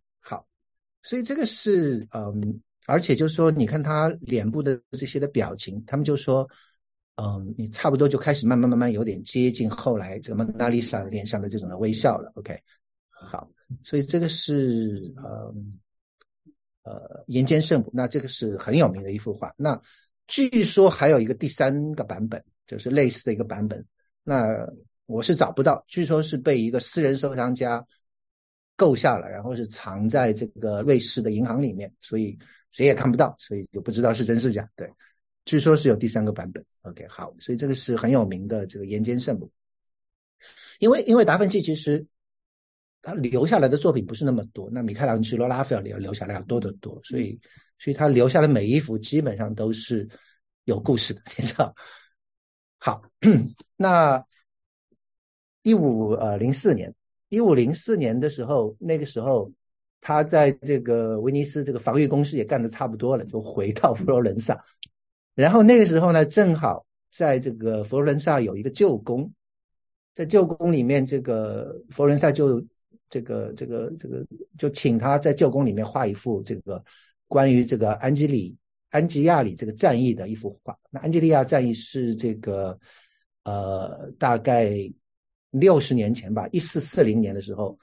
所以这个是嗯，而且就是说，你看他脸部的这些的表情，他们就说，嗯，你差不多就开始慢慢慢慢有点接近后来这个蒙娜丽莎脸上的这种的微笑了。OK，好。所以这个是嗯呃岩间圣母，那这个是很有名的一幅画。那据说还有一个第三个版本，就是类似的一个版本。那我是找不到，据说是被一个私人收藏家购下了，然后是藏在这个瑞士的银行里面，所以谁也看不到，所以就不知道是真是假。对，据说是有第三个版本。OK，好，所以这个是很有名的这个岩间圣母。因为因为达芬奇其实他留下来的作品不是那么多，那米开朗基罗、拉斐尔留留下来要多得多，所以所以他留下的每一幅基本上都是有故事的，你知道？好，那。一五呃零四年，一五零四年的时候，那个时候他在这个威尼斯这个防御工事也干得差不多了，就回到佛罗伦萨。然后那个时候呢，正好在这个佛罗伦萨有一个旧宫，在旧宫里面，这个佛罗伦萨就这个这个这个就请他在旧宫里面画一幅这个关于这个安吉里安吉亚里这个战役的一幅画。那安吉利亚战役是这个呃大概。六十年前吧，一四四零年的时候，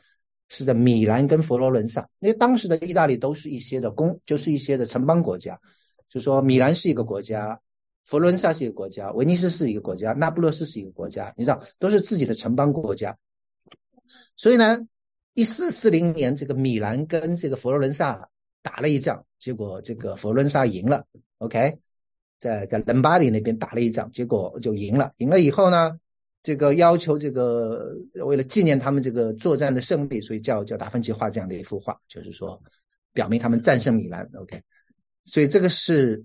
是在米兰跟佛罗伦萨。因为当时的意大利都是一些的公，就是一些的城邦国家。就说米兰是一个国家，佛罗伦萨是一个国家，威尼斯是一个国家，那不勒斯是一个国家。你知道，都是自己的城邦国家。所以呢，一四四零年，这个米兰跟这个佛罗伦萨打了一仗，结果这个佛罗伦萨赢了。OK，在在伦巴第那边打了一仗，结果就赢了。赢了以后呢？这个要求，这个为了纪念他们这个作战的胜利，所以叫叫达芬奇画这样的一幅画，就是说表明他们战胜米兰。OK，所以这个是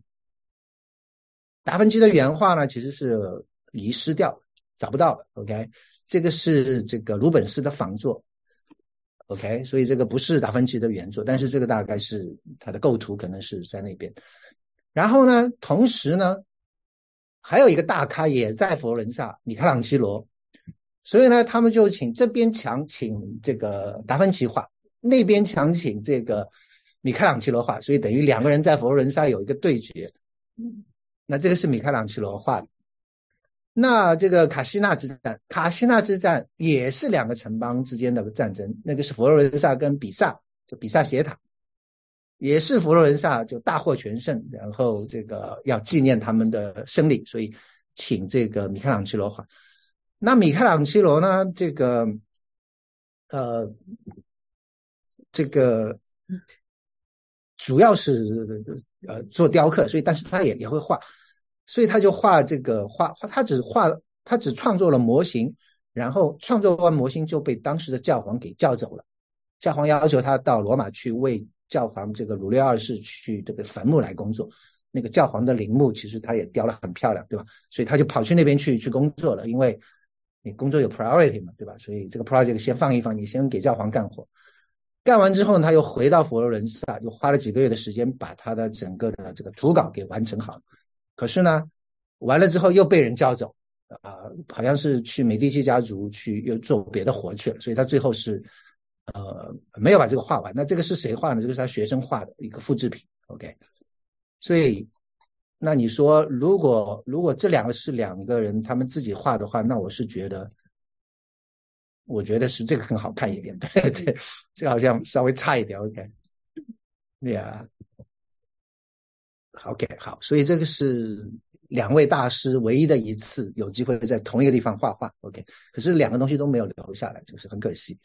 达芬奇的原画呢，其实是遗失掉，找不到了。OK，这个是这个鲁本斯的仿作。OK，所以这个不是达芬奇的原作，但是这个大概是他的构图可能是在那边。然后呢，同时呢。还有一个大咖也在佛罗伦萨，米开朗基罗，所以呢，他们就请这边墙请这个达芬奇画，那边墙请这个米开朗基罗画，所以等于两个人在佛罗伦萨有一个对决。那这个是米开朗基罗画的。那这个卡西纳之战，卡西纳之战也是两个城邦之间的战争，那个是佛罗伦萨跟比萨，就比萨斜塔。也是佛罗伦萨就大获全胜，然后这个要纪念他们的胜利，所以请这个米开朗基罗画。那米开朗基罗呢，这个呃，这个主要是呃做雕刻，所以但是他也也会画，所以他就画这个画，他只画他只创作了模型，然后创作完模型就被当时的教皇给叫走了，教皇要求他到罗马去为。教皇这个鲁略二世去这个坟墓来工作，那个教皇的陵墓其实他也雕了很漂亮，对吧？所以他就跑去那边去去工作了，因为你工作有 priority 嘛，对吧？所以这个 project 先放一放，你先给教皇干活。干完之后，他又回到佛罗伦萨，又花了几个月的时间把他的整个的这个图稿给完成好。可是呢，完了之后又被人叫走，啊，好像是去美第奇家族去又做别的活去了，所以他最后是。呃没有把这个画完。那这个是谁画的？这个是他学生画的一个复制品。OK，所以那你说如果如果这两个是两个人他们自己画的话，那我是觉得。我觉得是这个更好看一点，对对，这个好像稍微差一点，OK，对啊，OK，好，所以这个是两位大师唯一的一次有机会在同一个地方画画，OK，可是两个东西都没有留下来，就是很可惜。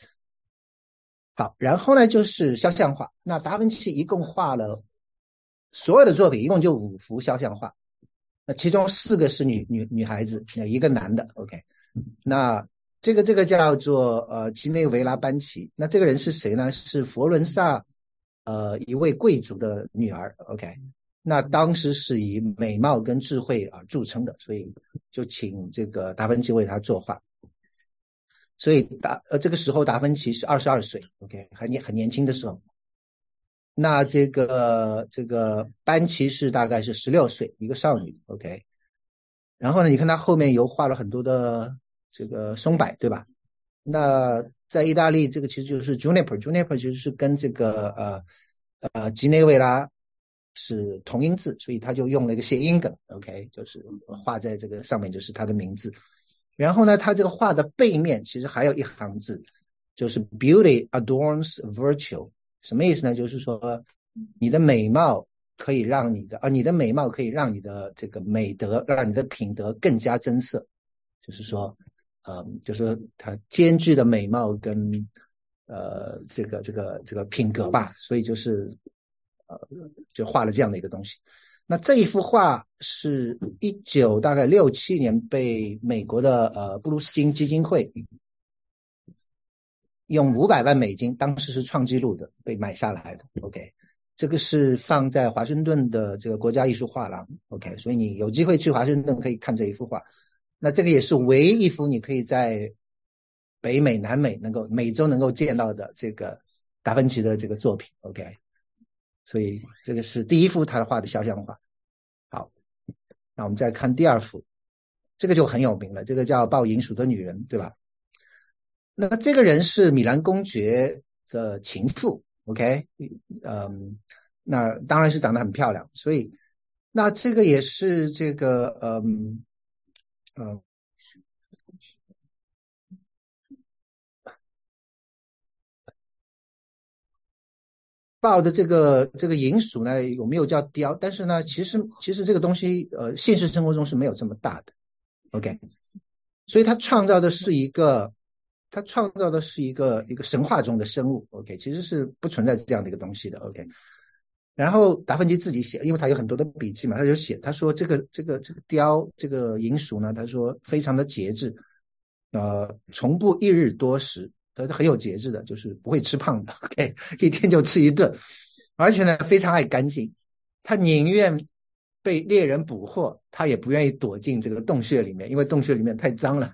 好，然后呢就是肖像画，那达芬奇一共画了所有的作品，一共就五幅肖像画，那其中四个是女女女孩子，一个男的，OK，那。这个这个叫做呃基内维拉班奇，那这个人是谁呢？是佛伦萨呃一位贵族的女儿。OK，那当时是以美貌跟智慧而著称的，所以就请这个达芬奇为她作画。所以达呃这个时候达芬奇是二十二岁，OK，很年很年轻的时候。那这个这个班奇是大概是十六岁，一个少女。OK，然后呢，你看他后面又画了很多的。这个松柏对吧？那在意大利，这个其实就是 juniper，juniper 就是跟这个呃呃吉内维拉是同音字，所以他就用了一个谐音梗，OK，就是画在这个上面，就是他的名字。然后呢，他这个画的背面其实还有一行字，就是 beauty adorns virtue，什么意思呢？就是说你的美貌可以让你的啊，你的美貌可以让你的这个美德，让你的品德更加增色，就是说。呃，就是它兼具的美貌跟呃这个这个这个品格吧，所以就是呃就画了这样的一个东西。那这一幅画是一九大概六七年被美国的呃布鲁斯金基金会用五百万美金，当时是创纪录的被买下来的。OK，这个是放在华盛顿的这个国家艺术画廊。OK，所以你有机会去华盛顿可以看这一幅画。那这个也是唯一一幅你可以在北美、南美能够每周能够见到的这个达芬奇的这个作品，OK。所以这个是第一幅他画的肖像画。好，那我们再看第二幅，这个就很有名了，这个叫抱银鼠的女人，对吧？那这个人是米兰公爵的情妇，OK。嗯，那当然是长得很漂亮，所以那这个也是这个嗯。嗯，豹的这个这个银鼠呢，有没有叫雕？但是呢，其实其实这个东西，呃，现实生活中是没有这么大的。OK，所以他创造的是一个，他创造的是一个一个神话中的生物。OK，其实是不存在这样的一个东西的。OK。然后达芬奇自己写，因为他有很多的笔记嘛，他就写，他说这个这个这个雕这个银鼠呢，他说非常的节制，呃，从不一日多食，他很有节制的，就是不会吃胖的，OK，一天就吃一顿，而且呢非常爱干净，他宁愿被猎人捕获，他也不愿意躲进这个洞穴里面，因为洞穴里面太脏了，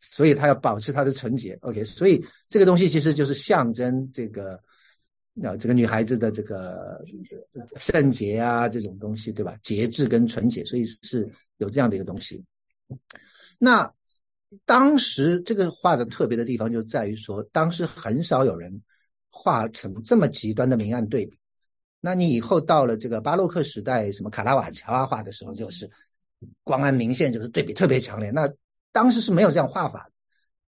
所以他要保持他的纯洁，OK，所以这个东西其实就是象征这个。啊，这个女孩子的这个圣洁啊，这种东西，对吧？节制跟纯洁，所以是有这样的一个东西。那当时这个画的特别的地方就在于说，当时很少有人画成这么极端的明暗对比。那你以后到了这个巴洛克时代，什么卡拉瓦乔啊画的时候，就是光暗明线，就是对比特别强烈。那当时是没有这样画法。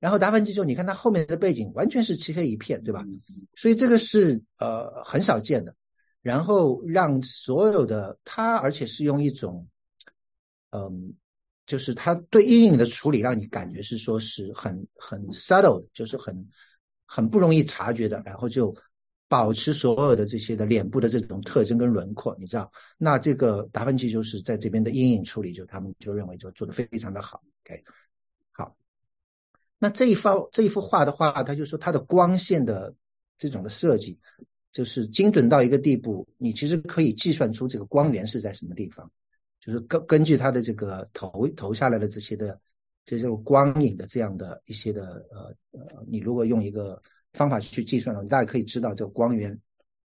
然后达芬奇就你看他后面的背景完全是漆黑一片，对吧？所以这个是呃很少见的。然后让所有的他，而且是用一种，嗯，就是他对阴影的处理，让你感觉是说是很很 subtle，就是很很不容易察觉的。然后就保持所有的这些的脸部的这种特征跟轮廓，你知道？那这个达芬奇就是在这边的阴影处理，就他们就认为就做的非常的好。OK 好。那这一幅这一幅画的话，他就说它的光线的这种的设计，就是精准到一个地步，你其实可以计算出这个光源是在什么地方，就是根根据它的这个投投下来的这些的这种光影的这样的一些的呃呃，你如果用一个方法去计算的话，你大概可以知道这个光源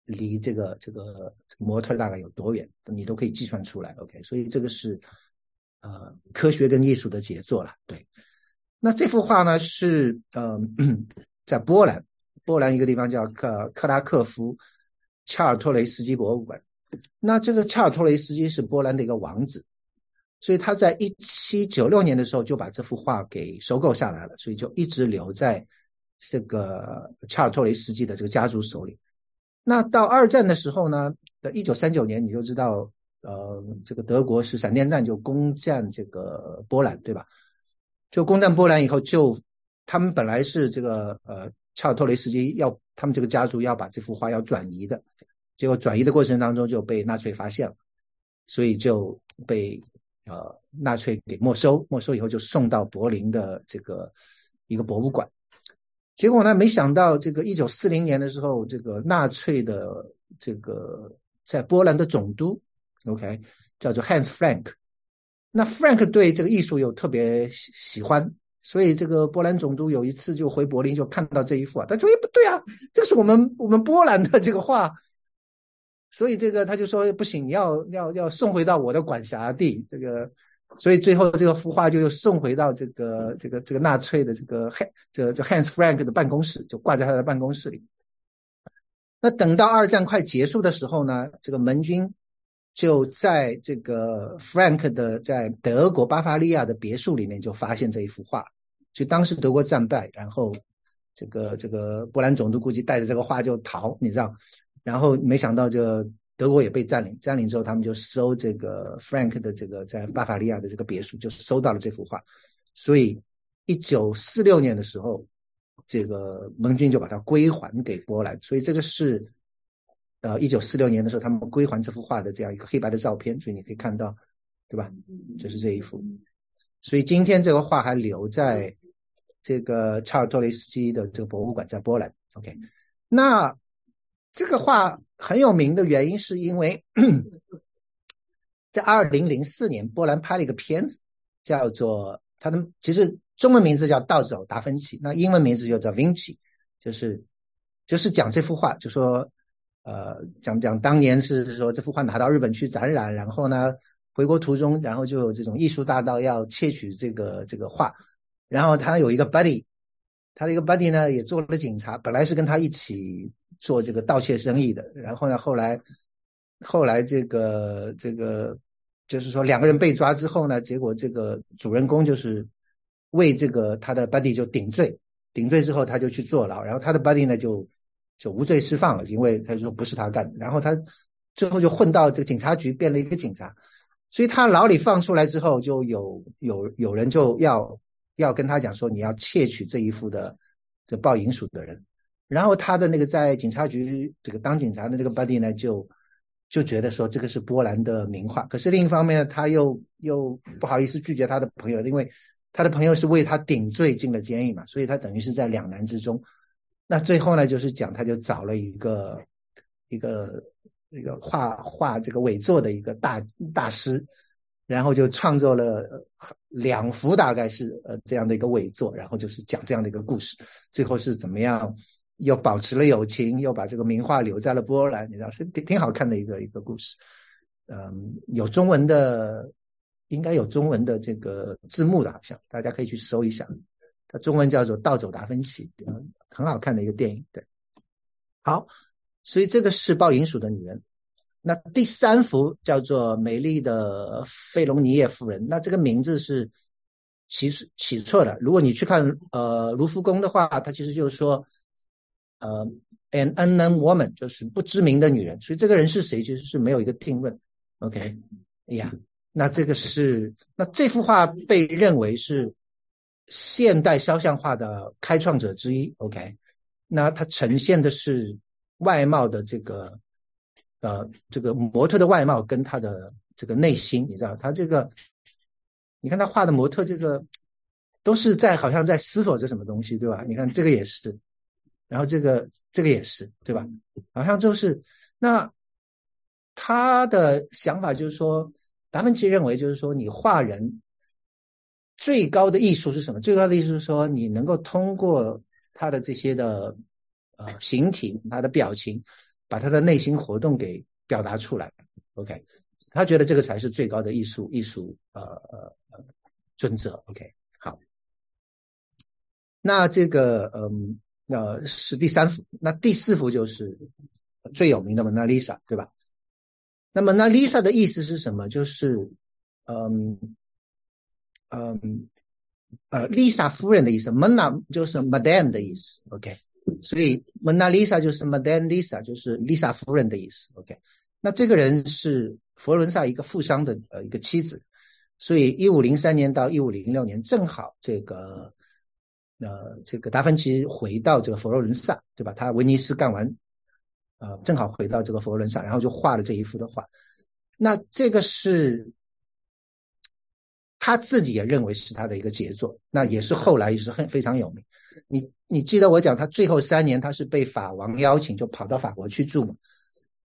离这个这个模特大概有多远，你都可以计算出来。OK，所以这个是呃科学跟艺术的杰作了，对。那这幅画呢是呃，在波兰，波兰一个地方叫克克拉克夫恰尔托雷斯基博物馆。那这个恰尔托雷斯基是波兰的一个王子，所以他在一七九六年的时候就把这幅画给收购下来了，所以就一直留在这个恰尔托雷斯基的这个家族手里。那到二战的时候呢，的一九三九年，你就知道，呃，这个德国是闪电战就攻占这个波兰，对吧？就攻占波兰以后，就他们本来是这个呃恰尔托雷斯基要他们这个家族要把这幅画要转移的。结果转移的过程当中就被纳粹发现了，所以就被呃纳粹给没收，没收以后就送到柏林的这个一个博物馆。结果呢，没想到这个一九四零年的时候，这个纳粹的这个在波兰的总督，OK，叫做 Hans Frank。那 Frank 对这个艺术又特别喜喜欢，所以这个波兰总督有一次就回柏林就看到这一幅啊，他说：“哎，不对啊，这是我们我们波兰的这个画。”所以这个他就说不行，要要要送回到我的管辖地。这个，所以最后这个幅画就又送回到这个这个这个纳粹的这个汉这这 Hans Frank 的办公室，就挂在他的办公室里。那等到二战快结束的时候呢，这个盟军就在这个 Frank 的在德国巴伐利亚的别墅里面就发现这一幅画。就当时德国战败，然后这个这个波兰总督估计带着这个画就逃，你知道。然后没想到，这德国也被占领。占领之后，他们就收这个 Frank 的这个在巴伐利亚的这个别墅，就收到了这幅画。所以，一九四六年的时候，这个盟军就把它归还给波兰。所以，这个是呃一九四六年的时候他们归还这幅画的这样一个黑白的照片。所以你可以看到，对吧？就是这一幅。所以今天这个画还留在这个查尔托雷斯基的这个博物馆，在波兰。OK，那。这个画很有名的原因，是因为 在二零零四年，波兰拍了一个片子，叫做他的其实中文名字叫《盗走达芬奇》，那英文名字就叫 Vinci，就是就是讲这幅画，就说呃讲讲当年是说这幅画拿到日本去展览，然后呢回国途中，然后就有这种艺术大盗要窃取这个这个画，然后他有一个 buddy，他的一个 buddy 呢也做了警察，本来是跟他一起。做这个盗窃生意的，然后呢，后来，后来这个这个，就是说两个人被抓之后呢，结果这个主人公就是为这个他的 buddy 就顶罪，顶罪之后他就去坐牢，然后他的 buddy 呢就就无罪释放了，因为他说不是他干的，然后他最后就混到这个警察局变了一个警察，所以他牢里放出来之后，就有有有人就要要跟他讲说你要窃取这一幅的这报银鼠的人。然后他的那个在警察局这个当警察的这个 buddy 呢，就就觉得说这个是波兰的名画，可是另一方面他又又不好意思拒绝他的朋友，因为他的朋友是为他顶罪进了监狱嘛，所以他等于是在两难之中。那最后呢，就是讲他就找了一个一个一个画画这个伪作的一个大大师，然后就创作了两幅大概是呃这样的一个伪作，然后就是讲这样的一个故事，最后是怎么样？又保持了友情，又把这个名画留在了波兰，你知道是挺挺好看的一个一个故事。嗯，有中文的，应该有中文的这个字幕的，好像大家可以去搜一下。它中文叫做《盗走达芬奇》，很好看的一个电影。对，好，所以这个是抱银鼠的女人。那第三幅叫做《美丽的费隆尼耶夫人》，那这个名字是起起错的。如果你去看呃卢浮宫的话，它其实就是说。呃，an unknown woman 就是不知名的女人，所以这个人是谁其实是没有一个定论。OK，哎呀，那这个是那这幅画被认为是现代肖像画的开创者之一。OK，那它呈现的是外貌的这个呃这个模特的外貌跟他的这个内心，你知道，他这个你看他画的模特这个都是在好像在思索着什么东西，对吧？你看这个也是。然后这个这个也是对吧？好像就是那他的想法就是说，达芬奇认为就是说，你画人最高的艺术是什么？最高的艺术是说，你能够通过他的这些的呃形体、他的表情，把他的内心活动给表达出来。OK，他觉得这个才是最高的艺术艺术呃呃准则。OK，好，那这个嗯。那是第三幅，那第四幅就是最有名的蒙娜丽莎，对吧？那蒙娜丽莎的意思是什么？就是嗯嗯呃，丽莎夫人的意思，蒙娜就是 Madame 的意思，OK？所以蒙娜丽莎就是 Madame Lisa，就是丽莎夫人的意思，OK？那这个人是佛罗伦萨一个富商的呃一个妻子，所以一五零三年到一五零六年正好这个。呃，这个达芬奇回到这个佛罗伦萨，对吧？他威尼斯干完，呃，正好回到这个佛罗伦萨，然后就画了这一幅的画。那这个是他自己也认为是他的一个杰作，那也是后来也是很非常有名。你你记得我讲他最后三年他是被法王邀请，就跑到法国去住嘛？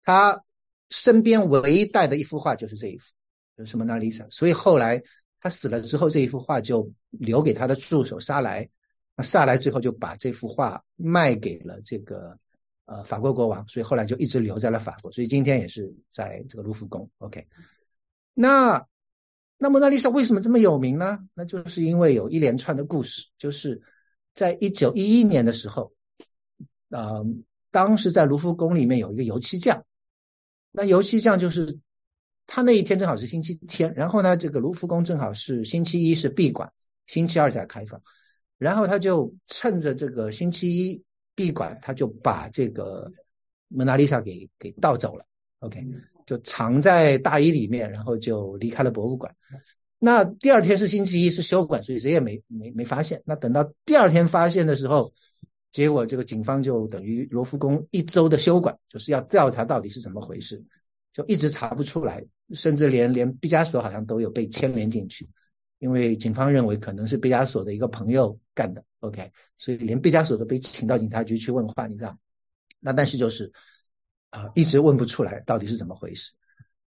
他身边唯一带的一幅画就是这一幅，就是蒙娜丽莎。所以后来他死了之后，这一幅画就留给他的助手沙莱。那萨莱最后就把这幅画卖给了这个呃法国国王，所以后来就一直留在了法国，所以今天也是在这个卢浮宫。OK，那那蒙娜丽莎为什么这么有名呢？那就是因为有一连串的故事，就是在一九一一年的时候，呃，当时在卢浮宫里面有一个油漆匠，那油漆匠就是他那一天正好是星期天，然后呢，这个卢浮宫正好是星期一是闭馆，星期二才开放。然后他就趁着这个星期一闭馆，他就把这个蒙娜丽莎给给盗走了。OK，就藏在大衣里面，然后就离开了博物馆。那第二天是星期一，是休馆，所以谁也没没没发现。那等到第二天发现的时候，结果这个警方就等于罗浮宫一周的休馆，就是要调查到底是怎么回事，就一直查不出来，甚至连连毕加索好像都有被牵连进去。因为警方认为可能是毕加索的一个朋友干的，OK，所以连毕加索都被请到警察局去问话，你知道？那但是就是啊，一直问不出来到底是怎么回事。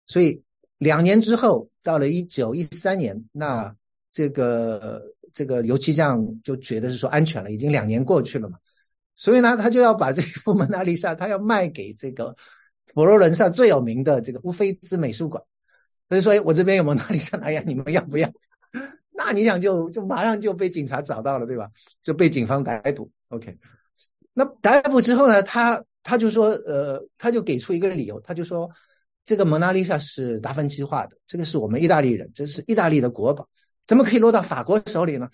所以两年之后，到了一九一三年，那这个这个油漆匠就觉得是说安全了，已经两年过去了嘛，所以呢，他就要把这幅蒙娜丽莎，他要卖给这个佛罗伦萨最有名的这个乌菲兹美术馆。所以说，我这边有蒙娜丽莎，哎呀，你们要不要？那你想就就马上就被警察找到了，对吧？就被警方逮捕。OK，那逮捕之后呢，他他就说，呃，他就给出一个理由，他就说，这个蒙娜丽莎是达芬奇画的，这个是我们意大利人，这是意大利的国宝，怎么可以落到法国手里呢？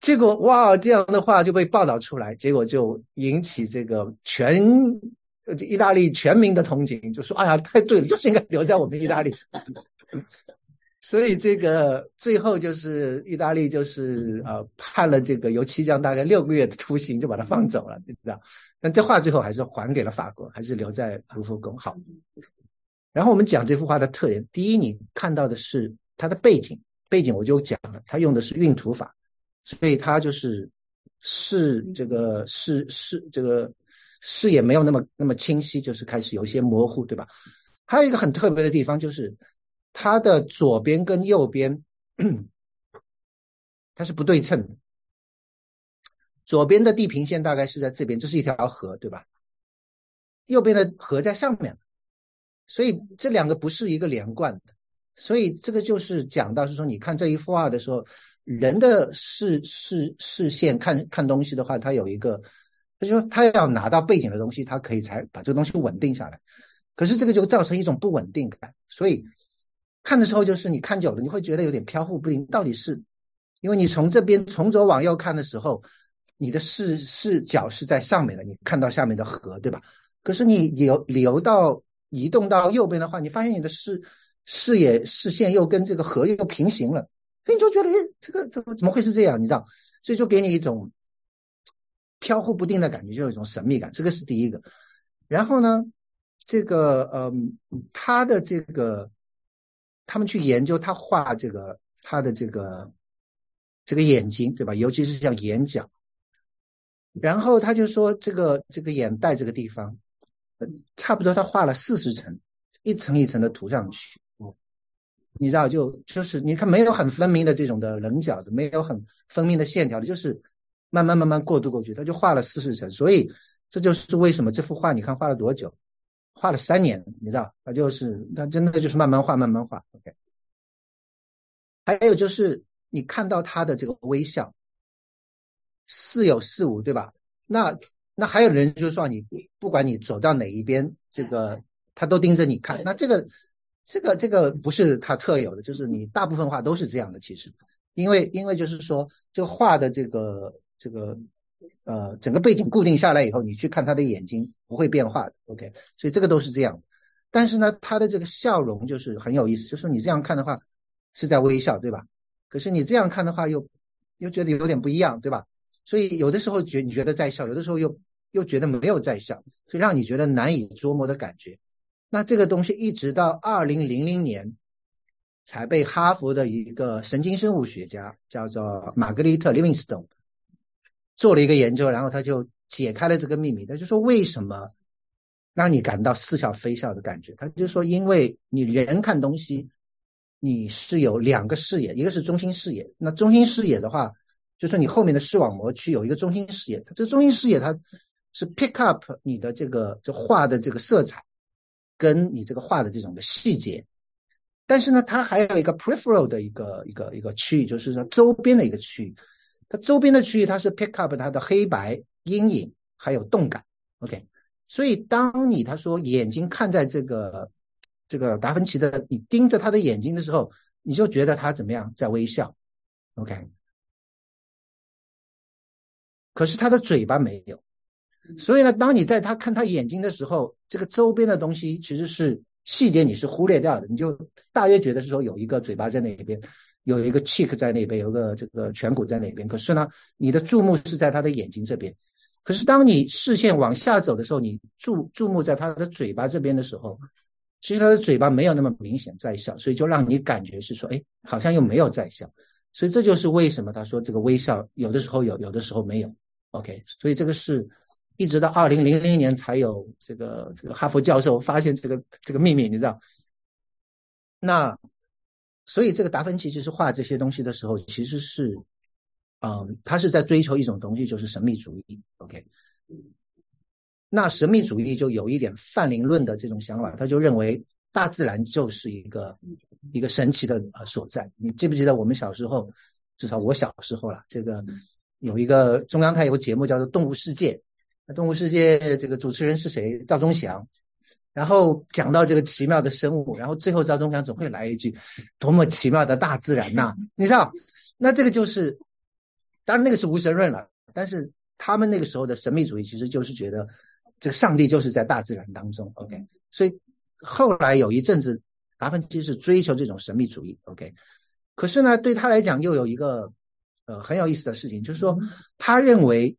结果哇，这样的话就被报道出来，结果就引起这个全意大利全民的同情，就说，哎呀，太对了，就是应该留在我们意大利。所以这个最后就是意大利就是呃判了这个油漆匠大概六个月的徒刑，就把他放走了，就知道。但这画最后还是还给了法国，还是留在卢浮宫。好，然后我们讲这幅画的特点。第一，你看到的是它的背景，背景我就讲了，它用的是晕涂法，所以它就是视这个视视这个视野没有那么那么清晰，就是开始有一些模糊，对吧？还有一个很特别的地方就是。它的左边跟右边，它是不对称的。左边的地平线大概是在这边，这是一条河，对吧？右边的河在上面，所以这两个不是一个连贯的。所以这个就是讲到是说，你看这一幅画的时候，人的视视视线看看东西的话，它有一个，他就说他要拿到背景的东西，他可以才把这个东西稳定下来。可是这个就造成一种不稳定感，所以。看的时候就是你看久了，你会觉得有点飘忽不定。到底是因为你从这边从左往右看的时候，你的视视角是在上面的，你看到下面的河，对吧？可是你流流到移动到右边的话，你发现你的视视野视线又跟这个河又平行了，所以你就觉得，哎，这个怎么怎么会是这样？你知道？所以就给你一种飘忽不定的感觉，就有一种神秘感。这个是第一个。然后呢，这个嗯，它的这个。他们去研究他画这个他的这个这个眼睛，对吧？尤其是像眼角，然后他就说这个这个眼袋这个地方，差不多他画了四十层，一层一层的涂上去。你知道，就就是你看没有很分明的这种的棱角的，没有很分明的线条的，就是慢慢慢慢过渡过去，他就画了四十层。所以这就是为什么这幅画你看画了多久？画了三年，你知道，他就是他真的就是慢慢画，慢慢画。OK，还有就是你看到他的这个微笑，似有似无，对吧？那那还有人就是说，你不管你走到哪一边，这个他都盯着你看。那这个这个这个不是他特有的，就是你大部分画都是这样的。其实，因为因为就是说，这个画的这个这个呃整个背景固定下来以后，你去看他的眼睛不会变化的。OK，所以这个都是这样。但是呢，他的这个笑容就是很有意思，就是你这样看的话是在微笑，对吧？可是你这样看的话又又觉得有点不一样，对吧？所以有的时候觉你觉得在笑，有的时候又又觉得没有在笑，所以让你觉得难以捉摸的感觉。那这个东西一直到二零零零年才被哈佛的一个神经生物学家叫做玛格丽特·利文斯顿做了一个研究，然后他就解开了这个秘密。他就说为什么让你感到似笑非笑的感觉？他就说因为你人看东西，你是有两个视野，一个是中心视野，那中心视野的话。就是你后面的视网膜区有一个中心视野，这中心视野它是 pick up 你的这个就画的这个色彩，跟你这个画的这种的细节。但是呢，它还有一个 peripheral 的一个一个一个区域，就是说周边的一个区域。它周边的区域它是 pick up 它的黑白、阴影还有动感。OK，所以当你他说眼睛看在这个这个达芬奇的，你盯着他的眼睛的时候，你就觉得他怎么样在微笑。OK。可是他的嘴巴没有，所以呢，当你在他看他眼睛的时候，这个周边的东西其实是细节，你是忽略掉的，你就大约觉得是说有一个嘴巴在那边，有一个 cheek 在那边，有个这个颧骨在那边。可是呢，你的注目是在他的眼睛这边。可是当你视线往下走的时候，你注注目在他的嘴巴这边的时候，其实他的嘴巴没有那么明显在笑，所以就让你感觉是说，哎，好像又没有在笑。所以这就是为什么他说这个微笑有的时候有，有的时候没有。OK，所以这个是一直到二零零零年才有这个这个哈佛教授发现这个这个秘密，你知道？那所以这个达芬奇其实画这些东西的时候，其实是，嗯，他是在追求一种东西，就是神秘主义。OK，那神秘主义就有一点泛灵论的这种想法，他就认为大自然就是一个一个神奇的呃所在。你记不记得我们小时候，至少我小时候了，这个。有一个中央台有个节目叫做《动物世界》，那《动物世界》这个主持人是谁？赵忠祥。然后讲到这个奇妙的生物，然后最后赵忠祥总会来一句：“多么奇妙的大自然呐！”你知道，那这个就是，当然那个是无神论了。但是他们那个时候的神秘主义，其实就是觉得这个上帝就是在大自然当中。OK，所以后来有一阵子，达芬奇是追求这种神秘主义。OK，可是呢，对他来讲又有一个。呃，很有意思的事情就是说，他认为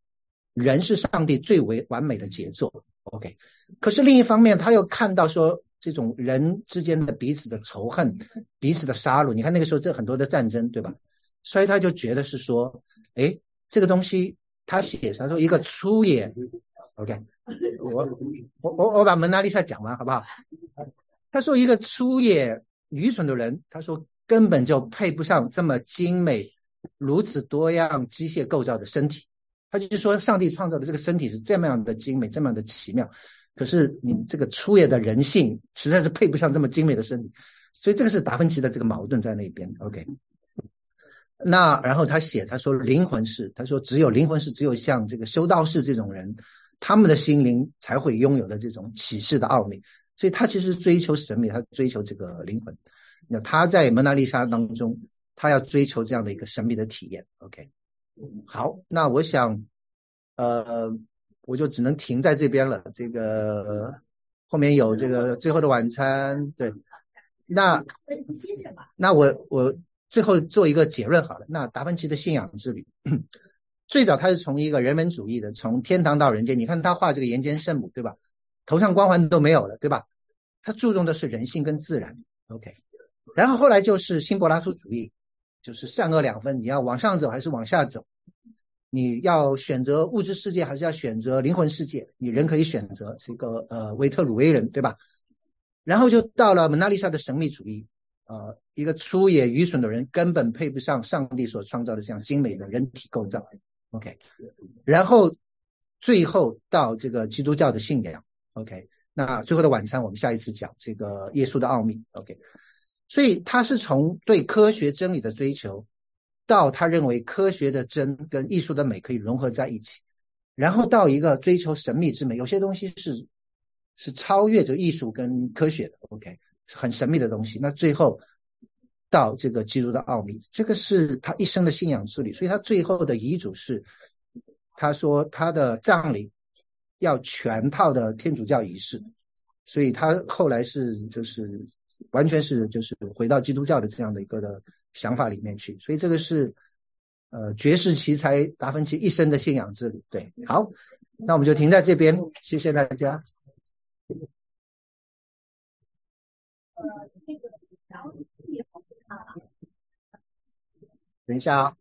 人是上帝最为完美的杰作。OK，可是另一方面，他又看到说这种人之间的彼此的仇恨、彼此的杀戮。你看那个时候这很多的战争，对吧？所以他就觉得是说，哎，这个东西他写他说一个粗野，OK，我我我我把蒙娜丽莎讲完好不好？他说一个粗野愚蠢的人，他说根本就配不上这么精美。如此多样机械构造的身体，他就说上帝创造的这个身体是这么样的精美，这么样的奇妙。可是你这个粗野的人性实在是配不上这么精美的身体，所以这个是达芬奇的这个矛盾在那边。OK，那然后他写他说灵魂是，他说只有灵魂是只有像这个修道士这种人，他们的心灵才会拥有的这种启示的奥秘。所以他其实追求审美，他追求这个灵魂。那他在蒙娜丽莎当中。他要追求这样的一个神秘的体验，OK，好，那我想，呃，我就只能停在这边了。这个后面有这个最后的晚餐，对，那那我我最后做一个结论好了。那达芬奇的信仰之旅，最早他是从一个人文主义的，从天堂到人间。你看他画这个岩间圣母，对吧？头上光环都没有了，对吧？他注重的是人性跟自然，OK。然后后来就是新柏拉图主义。就是善恶两分，你要往上走还是往下走？你要选择物质世界还是要选择灵魂世界？你人可以选择这个呃维特鲁威人，对吧？然后就到了蒙娜丽莎的神秘主义，呃，一个粗野愚蠢的人根本配不上上帝所创造的这样精美的人体构造。OK，然后最后到这个基督教的信仰。OK，那最后的晚餐我们下一次讲这个耶稣的奥秘。OK。所以他是从对科学真理的追求，到他认为科学的真跟艺术的美可以融合在一起。然后到一个追求神秘之美，有些东西是是超越着艺术跟科学的，OK，很神秘的东西。那最后到这个基督的奥秘，这个是他一生的信仰之旅。所以他最后的遗嘱是，他说他的葬礼要全套的天主教仪式，所以他后来是就是完全是就是回到基督教的这样的一个的想法里面去。所以这个是。呃，绝世奇才达芬奇一生的信仰之旅。对，好，那我们就停在这边，谢谢大家。等一下啊。